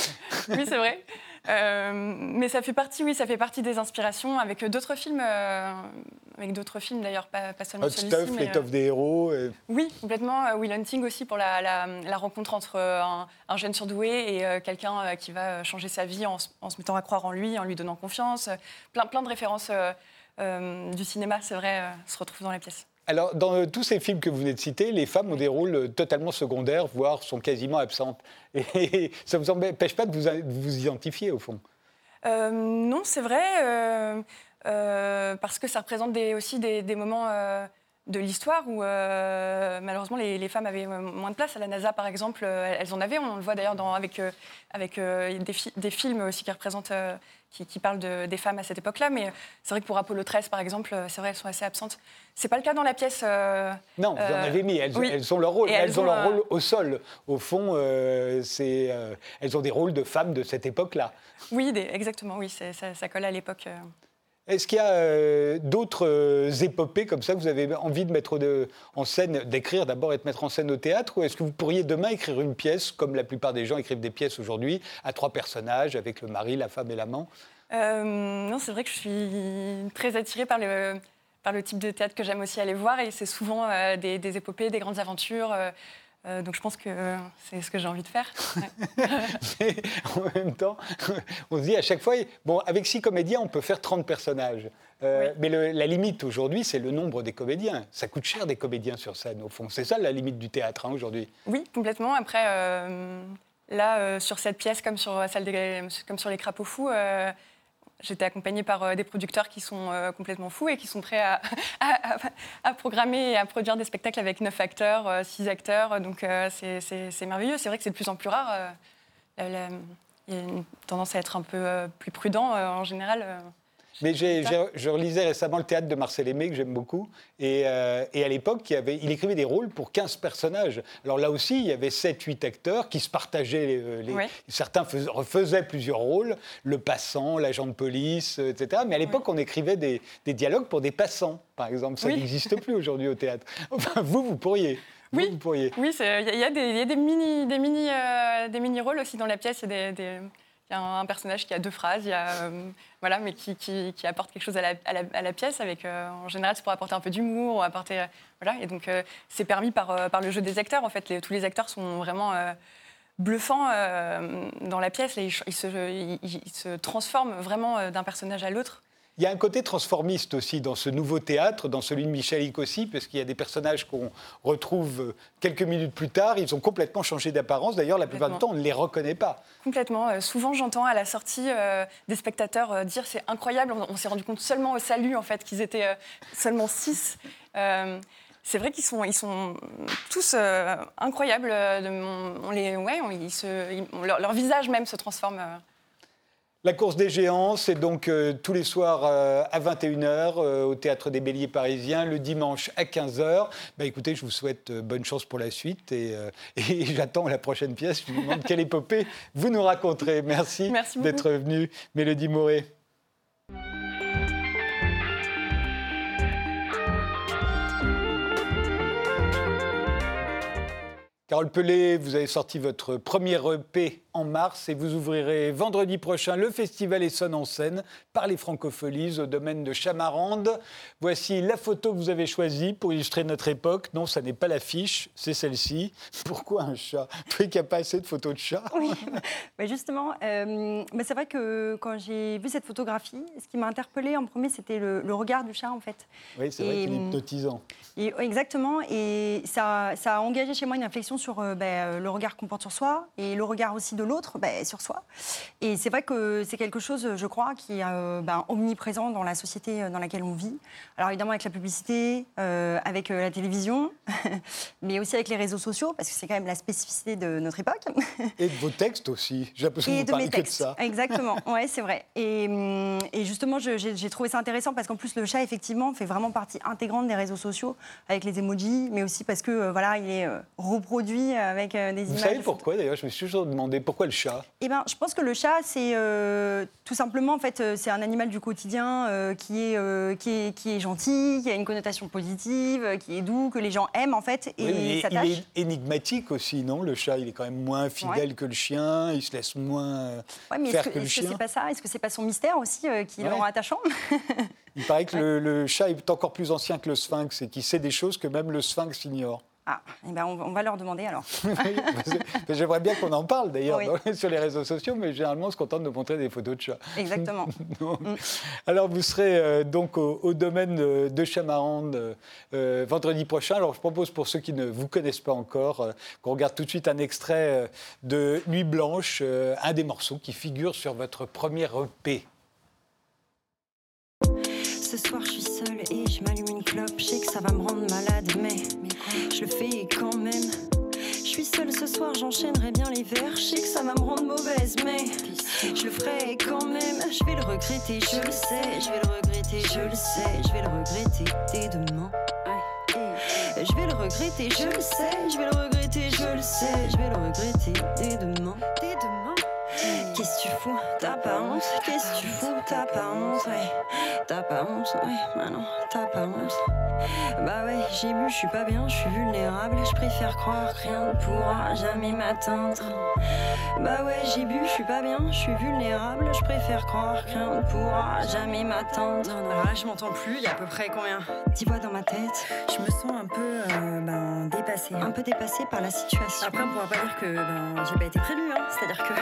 oui c'est vrai. Euh, mais ça fait partie, oui, ça fait partie des inspirations avec d'autres films, euh, avec d'autres films d'ailleurs, pas, pas seulement celui-ci.
Stuff, l'étoffe des héros.
Oui, complètement. Will Hunting aussi pour la, la, rencontre entre un, jeune surdoué et quelqu'un qui va changer sa vie en, en, se mettant à croire en lui, en lui donnant confiance. Plein, plein de références du cinéma, c'est vrai, se retrouvent dans la pièce.
Alors, dans euh, tous ces films que vous venez de citer, les femmes ont des rôles euh, totalement secondaires, voire sont quasiment absentes. Et ça ne vous empêche pas de vous, identifier, au fond
euh, Non, c'est vrai, parce que ça représente aussi des moments de l'histoire où malheureusement les, femmes avaient moins de place. À la NASA, par exemple, elles en avaient. On le voit d'ailleurs avec, avec des, des, films aussi qui représentent qui, parlent de, des femmes à cette époque-là. Mais c'est vrai que pour Apollo 13, par exemple, c'est vrai, elles sont assez absentes. C'est pas le cas dans la pièce.
Euh, non, vous en euh, avez mis. Elles, elles ont leur rôle. Elles, ont, leur rôle au sol. Au fond, euh, c'est, elles ont des rôles de femmes de cette époque-là.
Oui, exactement. Oui, ça, ça, colle à l'époque.
Est-ce qu'il y a euh, d'autres euh, épopées comme ça que vous avez envie de mettre en scène, d'écrire d'abord et de mettre en scène au théâtre Ou est-ce que vous pourriez demain écrire une pièce, comme la plupart des gens écrivent des pièces aujourd'hui, à trois personnages, avec le mari, la femme et l'amant?
Euh, non, c'est vrai que je suis très attirée par le, type de théâtre que j'aime aussi aller voir et c'est souvent des épopées, des grandes aventures. Euh, donc je pense que euh, c'est ce que j'ai envie de faire. Ouais.
En même temps, on se dit à chaque fois, bon, avec six comédiens, on peut faire 30 personnages. Euh,
Oui.
Mais le- la limite aujourd'hui, c'est le nombre des comédiens. Ça coûte cher des comédiens sur scène, au fond. C'est ça la limite du théâtre hein, aujourd'hui.
Oui, complètement. Après, là, sur cette pièce, comme sur, celle des, comme sur Les Crapauds Fous, j'étais accompagnée par euh, des producteurs qui sont euh, complètement fous et qui sont prêts à, programmer et à produire des spectacles avec neuf acteurs, euh, six acteurs. Donc, euh, c'est- merveilleux. C'est vrai que c'est de plus en plus rare. euh, Il y a une tendance à être un peu euh, plus prudent euh, en général. Euh.
Mais je relisais récemment le théâtre de Marcel Aimé, que j'aime beaucoup. Et, euh, et à l'époque, il, écrivait des rôles pour 15 personnages. Alors là aussi, il y avait 7-8 acteurs qui se partageaient. Les, les-
Ouais.
Certains fais- refaisaient plusieurs rôles, le passant, l'agent de police, euh, etc. Mais à l'époque, on écrivait des, des dialogues pour des passants, par exemple. Ça
Oui.
n'existe plus aujourd'hui au théâtre. Enfin, vous, vous pourriez. Vous,
Oui.
vous pourriez.
Oui, il y, a- il y a des, il y a des mini, des mini, euh, des mini rôles aussi dans la pièce. Il y a, des- des- il y a un personnage qui a deux phrases, y a, euh, mais qui, apporte quelque chose à la, pièce. Avec, euh, en général, c'est pour apporter un peu d'humour, euh, voilà. Et donc, c'est permis par, le jeu des acteurs. En fait, tous les acteurs sont vraiment bluffants dans la pièce. Ils, se, transforment vraiment d'un personnage à l'autre.
Il y a un côté transformiste aussi dans ce nouveau théâtre, dans celui de Michalik aussi, parce qu'il y a des personnages qu'on retrouve euh, quelques minutes plus tard. Ils ont complètement changé d'apparence. D'ailleurs, la plupart du temps, on ne les reconnaît pas.
Complètement. Euh, souvent, j'entends à la sortie euh, des spectateurs euh, dire c'est incroyable. On, on s'est rendu compte seulement au salut en fait qu'ils étaient seulement six. C'est vrai qu'ils sont, ils sont tous euh, incroyables. on, les, ouais, on- ils se, ils- leur, leur visage même se transforme. euh.
La course des géants, c'est donc euh, tous les soirs euh, à 21h euh, au Théâtre des Béliers parisiens, le dimanche à 15h. Bah, écoutez, je vous souhaite bonne chance pour la suite et, et j'attends la prochaine pièce. Je vous demande quelle épopée vous nous raconterez. Merci, d'être venu, Mélodie Moret. Carole Pelé, vous avez sorti votre premier EP en mars et vous ouvrirez vendredi prochain le festival Essonne en scène par les Francopholies au domaine de Chamarande. Voici la photo que vous avez choisie pour illustrer notre époque. Non, ça n'est pas l'affiche, c'est celle-ci. Pourquoi un chat? Vous qu'il n'y a pas assez de photos de chats?
Oui, Bah, justement, euh, bah, c'est vrai que quand j'ai vu cette photographie, ce qui m'a interpellée en premier, c'était le, le regard du chat, en fait.
Oui, c'est vrai qu'il est
hum,
hypnotisant.
Et, exactement, et ça, ça a engagé chez moi une réflexion sur euh, bah, euh, le regard qu'on porte sur soi et le regard aussi de l'autre bah, sur soi. Et c'est vrai que c'est quelque chose, je crois, qui est euh, bah, omniprésent dans la société euh, dans laquelle on vit. Alors évidemment avec la publicité, euh, avec la télévision, mais aussi avec les réseaux sociaux, parce que c'est quand même la spécificité de notre époque.
Et de vos textes aussi. J'ai l'impression que vous
de
parlez
mes
que de ça.
Exactement, ouais, c'est vrai. Et, hum, et justement, j'ai trouvé ça intéressant parce qu'en plus, le chat, effectivement, fait vraiment partie intégrante des réseaux sociaux avec les emojis, mais aussi parce que, euh, voilà, il est reproduit avec des
Vous
images.
savez
de
pourquoi d'ailleurs? Je me suis toujours demandé pourquoi le chat?
Eh ben, je pense que le chat, c'est euh, tout simplement, en fait, euh, c'est un animal du quotidien euh, qui, est, euh, qui, est, qui est gentil, qui a une connotation positive, qui est doux, que les gens aiment, en fait, et
Oui, mais il, est, il est énigmatique aussi, non Le chat, il est quand même moins fidèle que le chien, il se laisse moins
Ouais, mais
faire
est-ce
que,
que
le
est-ce que
chien?
c'est pas ça? Est-ce que c'est pas son mystère aussi qui le rend attachant?
Il paraît que le, le chat est encore plus ancien que le sphinx et qu'il sait des choses que même le sphinx ignore.
Ah, eh ben, on, va- on va leur demander alors.
J'aimerais bien qu'on en parle d'ailleurs
Oui.
sur les réseaux sociaux, mais généralement on se contente de montrer des photos de chats.
Exactement.
Non. Alors vous serez euh, donc au, au domaine de, de Chamarande euh, euh, vendredi prochain. Alors je propose pour ceux qui ne vous connaissent pas encore euh, qu'on regarde tout de suite un extrait de Nuit Blanche, euh, un des morceaux qui figure sur votre premier EP.
Ce soir je suis seule et je m'allume une clope. Je sais que ça va me rendre malade, mais, je le fais quand même. Je suis seule ce soir, j'enchaînerai bien les verres. Je sais que ça va me rendre mauvaise, mais je le ferai quand même. Je vais le regretter, je le sais. Je vais le regretter, je le sais. Je vais le regretter dès demain. Je vais le regretter, je le sais. Je vais le regretter, je le sais. Je vais le regretter dès demain. Dès demain. Tu fous T'as pas honte Qu'est-ce que tu fous t'as pas honte, ouais. T'as pas honte, ouais. Bah non, t'as pas honte. Bah ouais, j'ai bu, je suis pas bien, je suis vulnérable. Je préfère croire que rien ne pourra jamais m'atteindre. Bah ouais, j'ai bu, je suis pas bien, je suis vulnérable. Je préfère croire que rien ne pourra jamais m'atteindre.
Alors là, je m'entends plus, il y a à peu près combien?
Dix voix dans ma tête,
Je me sens un peu euh, ben, dépassée.
un peu dépassée par la situation.
Après, on pourra pas dire que ben, j'ai pas été prévenue. Hein. C'est-à-dire que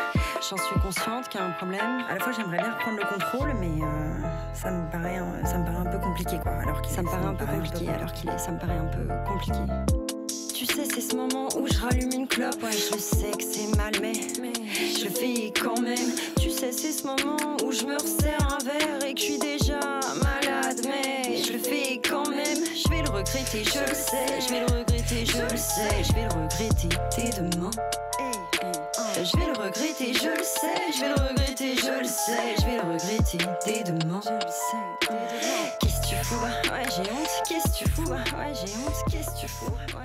J'en suis consciente qu'il y a un problème.
à la fois j'aimerais bien reprendre le contrôle, mais euh, ça, me paraît, un- ça me paraît un peu compliqué. Quoi, alors qu'il
Ça me paraît un peu compliqué alors qu'il est, ça me paraît un peu compliqué. Tu sais, c'est ce moment où je rallume une clope. Ouais, je sais que c'est mal, mais je le fais quand même. Tu sais, c'est ce moment où je me resserre un verre et que je suis déjà malade, mais je le fais quand même. Je vais le regretter, je le sais. Je vais le regretter, je le sais. Je vais le regretter dès demain. Je vais le regretter, je le sais. Je vais le regretter, je le sais. Je vais le regretter dès demain. Je le sais. Qu'est-ce que tu fous? Ouais, j'ai honte. Qu'est-ce que tu fous? Ouais, j'ai honte. Qu'est-ce que tu fous? Ouais,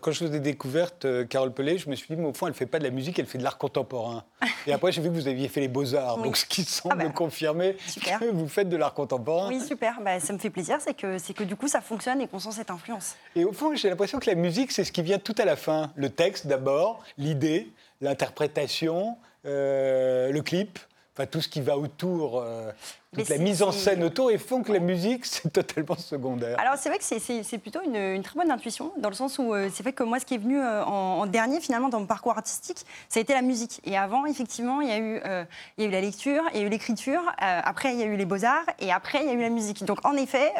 Quand je vous ai découverte, euh, Carole Pellet, je me suis dit, mais au fond, elle ne fait pas de la musique, elle fait de l'art contemporain. Et après, j'ai vu que vous aviez fait les beaux-arts,
Oui.
donc ce qui semble
bah,
confirmer
super.
que vous faites de l'art contemporain.
Oui, super. Bah, ça me fait plaisir. C'est que, c'est que du coup, ça fonctionne et qu'on sent cette influence.
Et au fond, j'ai l'impression que la musique, c'est ce qui vient tout à la fin. Le texte d'abord, l'idée, l'interprétation, euh, le clip, enfin tout ce qui va autour, euh, toute la mise en scène autour, et font que la musique, c'est totalement secondaire.
Alors c'est vrai que c'est- plutôt une, une très bonne intuition, dans le sens où euh, c'est vrai que moi, ce qui est venu euh, en, en dernier, finalement, dans mon parcours artistique, ça a été la musique. Et avant, effectivement, il y a eu, euh, il y a eu la lecture, il y a eu l'écriture, après, il y a eu les beaux-arts, et après, il y a eu la musique. Donc, en effet,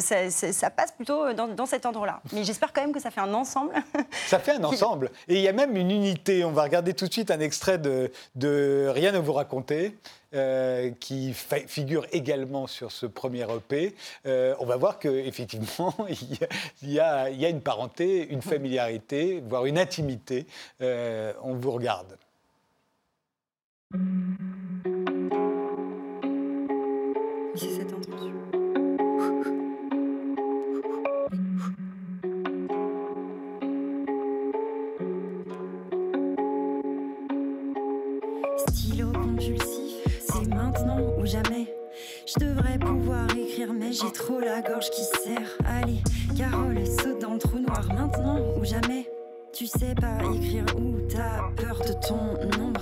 ça, ça- ça passe plutôt dans, dans cet ordre-là. Mais j'espère quand même que ça fait un ensemble.
Ça fait un ensemble. Et il y a même une unité. On va regarder tout de suite un extrait de, de Rien à vous raconter, euh, qui figure également sur ce premier EP. Euh, on va voir qu'effectivement, il, y a- une parenté, une familiarité, voire une intimité. Euh, on vous regarde.
J'ai trop la gorge qui serre. Allez, Carole, saute dans le trou noir maintenant ou jamais. Tu sais pas écrire ou t'as peur de ton nombre.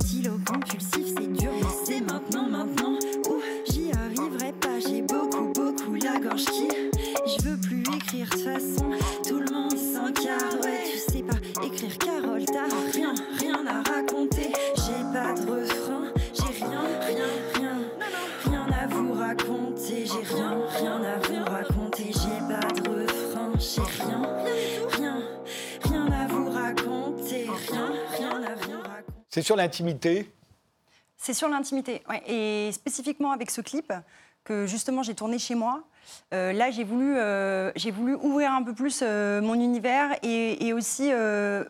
Stylo compulsif, c'est dur, c'est maintenant, maintenant. Ouh, j'y arriverai pas, j'ai beaucoup, beaucoup la gorge qui. Je veux plus écrire de façon,
C'est sur l'intimité.
C'est sur l'intimité, ouais. et spécifiquement avec ce clip que justement j'ai tourné chez moi. Euh, là, j'ai voulu, euh, j'ai voulu ouvrir un peu plus euh, mon univers et, et aussi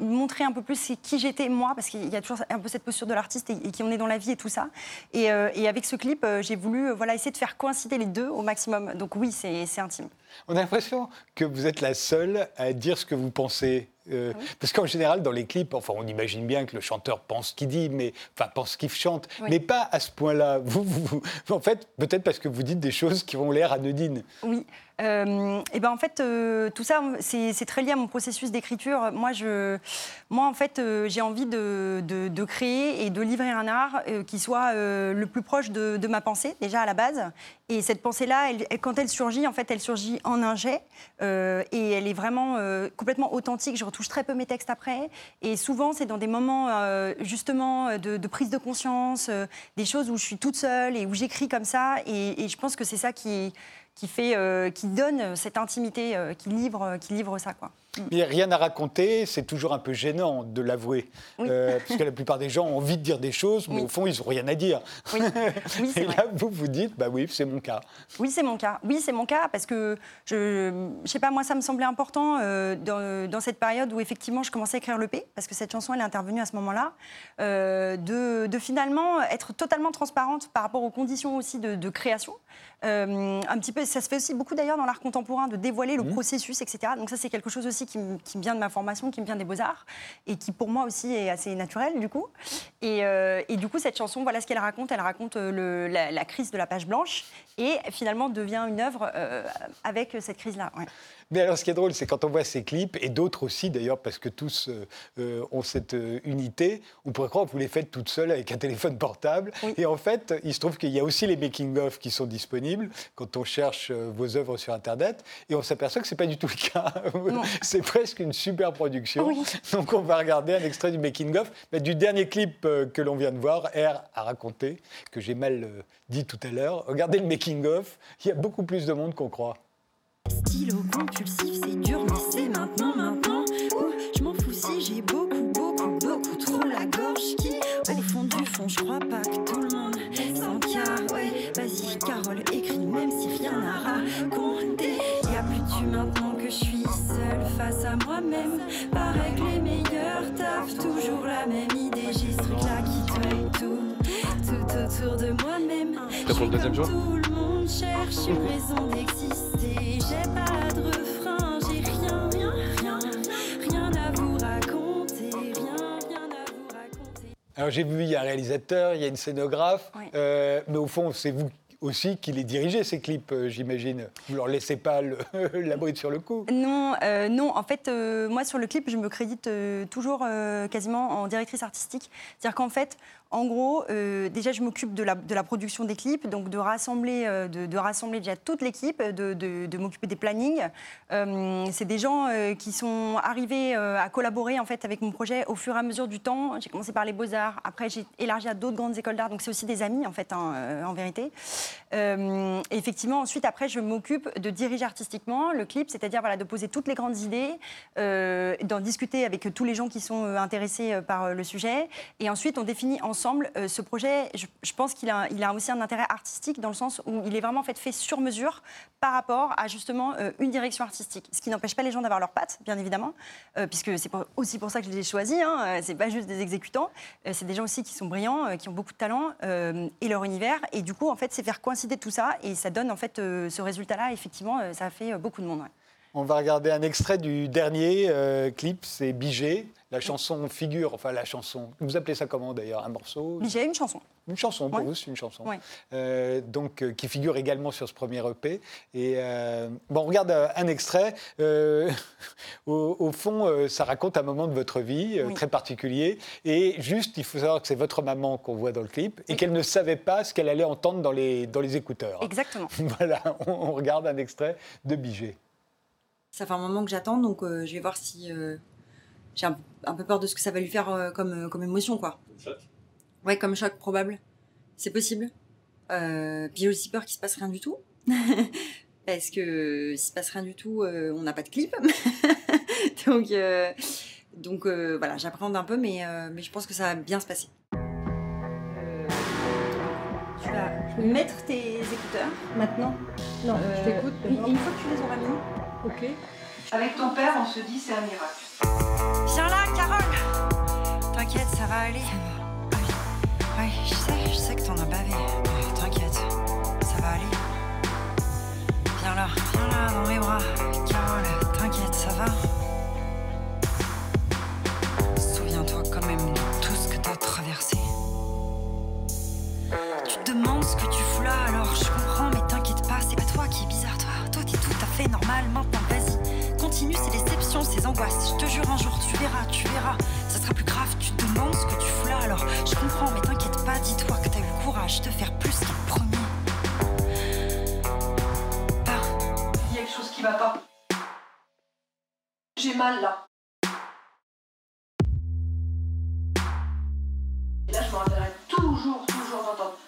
montrer un peu plus qui j'étais moi, parce qu'il y a toujours un peu cette posture de l'artiste et, et qui on est dans la vie et tout ça. Et, et avec ce clip, j'ai voulu voilà, essayer de faire coïncider les deux au maximum. Donc oui, c'est c'est intime.
On a l'impression que vous êtes la seule à dire ce que vous pensez. Euh, Parce qu'en général, dans les clips, enfin, on imagine bien que le chanteur pense ce qu'il dit, mais enfin pense ce qu'il chante,
Oui.
mais pas à ce point-là. Vous, vous- vous- en fait, peut-être parce que vous dites des choses qui ont l'air anodines.
Oui. Euh, et ben en fait, euh, tout ça, c'est très lié à mon processus d'écriture. Moi, je, moi, en fait, euh, j'ai envie de, de- de créer et de livrer un art euh, qui soit euh, le plus proche de, de ma pensée, déjà à la base. Et cette pensée-là, quand elle surgit, en fait, elle surgit en un jet euh, et elle est vraiment complètement authentique. Je retouche très peu mes textes après. Et souvent, c'est dans des moments justement de, prise de conscience, des choses où je suis toute seule et où j'écris comme ça. Et, et je pense que c'est ça qui qui fait, euh, qui donne cette intimité, euh, qui livre, qui livre ça quoi.
Mais rien à raconter, c'est toujours un peu gênant de l'avouer.
Oui.
Euh, parce que la plupart des gens ont envie de dire des choses, mais
Oui.
au fond, ils n'ont rien à dire.
Oui,
Et
vrai.
là, vous vous dites, bah oui, c'est mon cas.
Oui, c'est mon cas. Oui, c'est mon cas parce que je, je sais pas, moi, ça me semblait important euh, dans, dans cette période où effectivement je commençais à écrire le P, parce que cette chanson, elle est intervenue à ce moment-là, euh, de, de finalement être totalement transparente par rapport aux conditions aussi de, de création. Un petit peu, ça se fait aussi beaucoup d'ailleurs dans l'art contemporain de dévoiler le processus, etc. Donc ça, c'est quelque chose aussi qui, vient de ma formation, qui me vient des beaux-arts, et qui pour moi aussi est assez naturelle du coup. Et, euh, du coup, cette chanson, voilà ce qu'elle raconte. Elle raconte euh, la, crise de la page blanche, et finalement devient une œuvre euh, avec cette crise-là.
Mais alors, ce qui est drôle, c'est quand on voit ces clips, et d'autres aussi d'ailleurs, parce que tous euh, euh, ont cette euh, unité, on pourrait croire que vous les faites toutes seules avec un téléphone portable. Et en fait, il se trouve qu'il y a aussi les making-of qui sont disponibles quand on cherche euh, vos œuvres sur Internet, et on s'aperçoit que ce n'est pas du tout le cas. c'est presque une super production. Donc, on va regarder un extrait du making-of, du dernier clip que l'on vient de voir, R a raconté, que j'ai mal dit tout à l'heure. Regardez le making-of, il y a beaucoup plus de monde qu'on croit.
Stylo compulsif, c'est dur, mais c'est maintenant, maintenant. Je m'en fous si j'ai beaucoup, beaucoup, beaucoup trop la gorge qui, au fond du fond, je crois pas que tout le monde s'en car. Ouais, vas-y, Carole, écris, même si rien n'a raconté. Y a plus tu maintenant que je suis seule face à moi-même. Pareil que les meilleurs taffent toujours la même idée. J'ai ce truc-là qui tout, tout autour de moi-même.
Le deuxième jour
Tout le monde cherche une raison d'exister. J'ai pas de refrain, j'ai rien, rien, rien, rien à vous raconter, rien, rien à vous raconter.
Alors j'ai vu, il y a un réalisateur, il y a une scénographe, euh, mais au fond, c'est vous aussi qui les dirigez, ces clips, euh, j'imagine. Vous leur laissez pas le- la bride sur le cou.
Non, euh, non. En fait, euh, moi sur le clip, je me crédite euh, toujours euh, quasiment en directrice artistique. C'est-à-dire qu'en fait, en gros, euh, déjà, je m'occupe de la, production des clips, donc de rassembler, euh, de, déjà toute l'équipe, de, de- m'occuper des plannings. Euh, c'est des gens qui sont arrivés à collaborer en fait avec mon projet au fur et à mesure du temps. J'ai commencé par les beaux arts, après j'ai élargi à d'autres grandes écoles d'art, donc c'est aussi des amis en fait, hein, en vérité. Effectivement, ensuite, après, je m'occupe de diriger artistiquement le clip, c'est-à-dire voilà, de poser toutes les grandes idées, d'en discuter avec tous les gens qui sont intéressés par le sujet. Et ensuite, on définit ensemble euh, ce projet. Je, pense qu'il a, aussi un intérêt artistique dans le sens où il est vraiment en fait, sur mesure par rapport à justement euh, une direction artistique. Ce qui n'empêche pas les gens d'avoir leurs pattes, bien évidemment, euh, puisque c'est aussi pour ça que je les ai choisis. Hein, c'est pas juste des exécutants, c'est des gens aussi qui sont brillants, qui ont beaucoup de talent et leur univers. Et du coup, en fait, c'est faire coïncider tout ça et ça donne en fait ce résultat-là. Effectivement, ça a fait beaucoup de monde.
On va regarder un extrait du dernier clip, c'est Bigé. La chanson figure, enfin la chanson, vous appelez ça comment d'ailleurs Un morceau?
J'ai une chanson.
Une chanson, pour
Ouais.
vous, c'est une chanson.
Ouais.
Euh, donc, euh, qui figure également sur ce premier EP. Et euh, bon, on regarde euh, un extrait. Euh, au, au fond, euh, ça raconte un moment de votre vie euh,
Oui.
très particulier. Et juste, il faut savoir que c'est votre maman qu'on voit dans le clip et qu'elle ne savait pas ce qu'elle allait entendre dans les, dans les écouteurs.
Exactement.
voilà, on, on regarde un extrait de Bigé.
Ça fait un moment que j'attends, donc euh, je vais voir si euh, j'ai un, un peu peur de ce que ça va lui faire euh, comme, euh, comme émotion, quoi. Ouais, comme choc probable. C'est possible. Euh, puis j'ai aussi peur qu'il se passe rien du tout. Parce que s'il se passe rien du tout, euh, on n'a pas de clip. donc euh, donc euh, voilà, j'appréhende un peu, mais, euh, mais je pense que ça va bien se passer.
Tu vas mettre tes écouteurs maintenant?
Non, je t'écoute
Une, une fois que tu les auras mis.
Ok.
Avec ton père, on se dit c'est un miracle.
Viens là, Carole T'inquiète, ça va aller. Ouais, je sais, je sais que t'en as bavé. T'inquiète, ça va aller. Viens là, viens là, dans mes bras. Carole, t'inquiète, ça va. Souviens-toi quand même de tout ce que t'as traversé. Tu te demandes ce que tu fous là, alors je comprends, mais t'inquiète pas, c'est pas toi qui est bizarre, toi. Toi, t'es tout à fait normal, maintenant. Continue ces déceptions, ces angoisses. Je te jure, un jour, tu verras, tu verras. Ça sera plus grave, tu te demandes ce que tu fous là, alors je comprends, mais t'inquiète pas, dis-toi que t'as eu le courage de faire plus qu'un premier.
Il y a quelque chose qui va pas. J'ai mal là. Et là, je me rappellerai toujours, toujours d'entendre.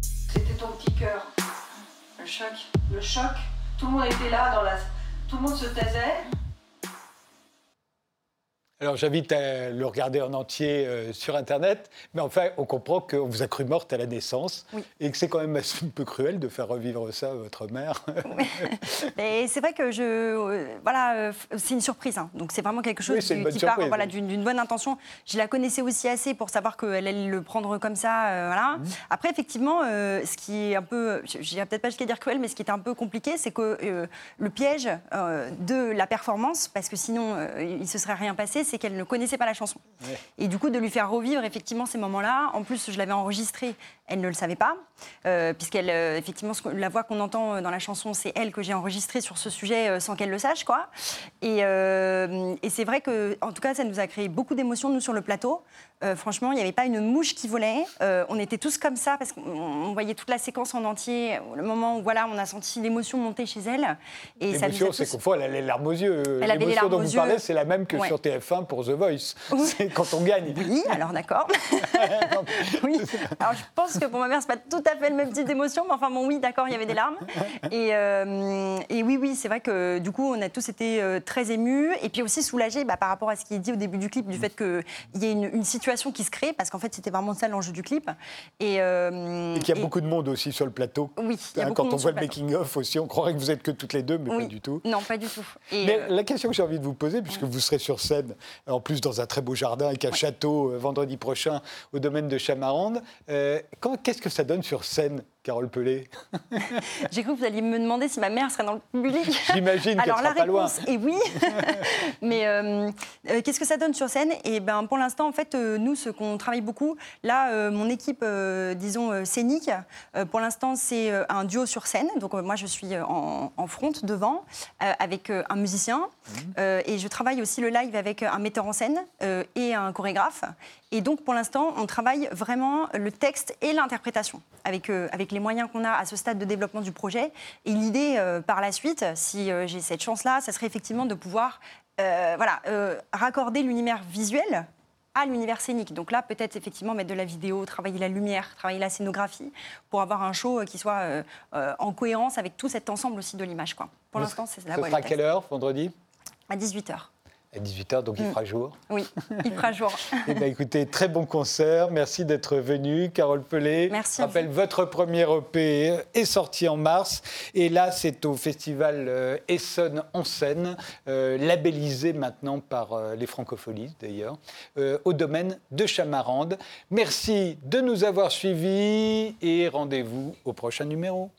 C'était ton petit cœur. Le choc. Le choc. Tout le monde était là dans la. Tout le monde se taisait.
Alors j'invite à le regarder en entier euh, sur Internet, mais enfin on comprend qu'on vous a cru morte à la naissance et que c'est quand même un peu cruel de faire revivre ça à votre mère.
Mais c'est vrai que je, euh, voilà, euh, c'est une surprise, hein. donc c'est vraiment quelque chose
Oui,
qui, part voilà, d'une bonne intention. Je la connaissais aussi assez pour savoir qu'elle allait le prendre comme ça, voilà.
Mmh.
Après effectivement, ce qui est un peu, je n'irai peut-être pas jusqu'à dire cruel, mais ce qui était un peu compliqué, c'est que le piège de la performance, parce que sinon il se serait rien passé, c'est qu'elle ne connaissait pas la chanson.
Ouais.
Et du coup, de lui faire revivre effectivement ces moments-là. En plus, je l'avais enregistrée, elle ne le savait pas, euh, puisqu'elle, euh, effectivement, la voix qu'on entend euh, dans la chanson, c'est elle que j'ai enregistrée sur ce sujet euh, sans qu'elle le sache, quoi. Et, et c'est vrai que, en tout cas, ça nous a créé beaucoup d'émotions, nous, sur le plateau. Franchement, il n'y avait pas une mouche qui volait. On était tous comme ça, parce qu'on on voyait toute la séquence en entier. Le moment où, voilà, on a senti l'émotion monter chez elle. Et ça nous a
L'émotion, c'est qu'au fond, elle a les larmes aux yeux.
Elle avait les larmes
dont
aux
vous
yeux.
parlez, c'est la même que
Ouais.
sur TF1 pour The Voice. C'est quand on gagne.
Oui, alors d'accord. oui. Alors je pense que pour ma mère, c'est pas tout à fait le même type d'émotion, mais enfin bon, oui, d'accord, il y avait des larmes. Et, euh, et oui, oui, c'est vrai que du coup, on a tous été euh, très émus et puis aussi soulagés bah, par rapport à ce qui est dit au début du clip, du fait qu'il y ait une, une situation qui se crée, parce qu'en fait, c'était vraiment ça l'enjeu du clip. Et, euh,
Et qu'il y a
et-
beaucoup de monde aussi sur le plateau.
Oui,
Hein, quand on voit
le
making-of aussi, on croirait que vous êtes que toutes les deux, mais
Oui.
pas du tout.
Non, pas du tout. Et,
Mais
euh,
la question que j'ai envie de vous poser, puisque vous serez sur scène, en plus dans un très beau jardin avec un château euh, vendredi prochain au domaine de Chamarande, euh, qu'est-ce que ça donne sur scène, Carole Pelé
J'ai cru que vous alliez me demander si ma mère serait dans le public.
J'imagine qu'elle
Alors
sera
la
pas loin.
réponse est oui. Mais euh, euh, qu'est-ce que ça donne sur scène? Et ben pour l'instant, en fait, euh, nous, ce qu'on travaille beaucoup, là, mon équipe, disons scénique, pour l'instant, c'est un duo sur scène. Donc moi, je suis en, en front devant avec un musicien Euh, et je travaille aussi le live avec un metteur en scène et un chorégraphe. Et donc, pour l'instant, on travaille vraiment le texte et l'interprétation avec, euh, avec les moyens qu'on a à ce stade de développement du projet. Et l'idée, euh, par la suite, si euh, j'ai cette chance-là, ça serait effectivement de pouvoir voilà, raccorder l'univers visuel à l'univers scénique. Donc là, peut-être effectivement mettre de la vidéo, travailler la lumière, travailler la scénographie, pour avoir un show qui soit euh, euh, en cohérence avec tout cet ensemble aussi de l'image. Pour l'instant, c'est la
Ce sera à
le
quelle heure, vendredi?
À 18h.
À 18h, donc il
Mm.
fera jour.
Oui, il fera jour.
Eh ben, écoutez, très bon concert. Merci d'être venu, Carole Pelé.
Merci
rappelle, votre premier EP est sorti en mars. Et là, c'est au festival euh, Essonne en scène, euh, labellisé maintenant par euh, les francopholies d'ailleurs, euh, au domaine de Chamarande. Merci de nous avoir suivis et rendez-vous au prochain numéro.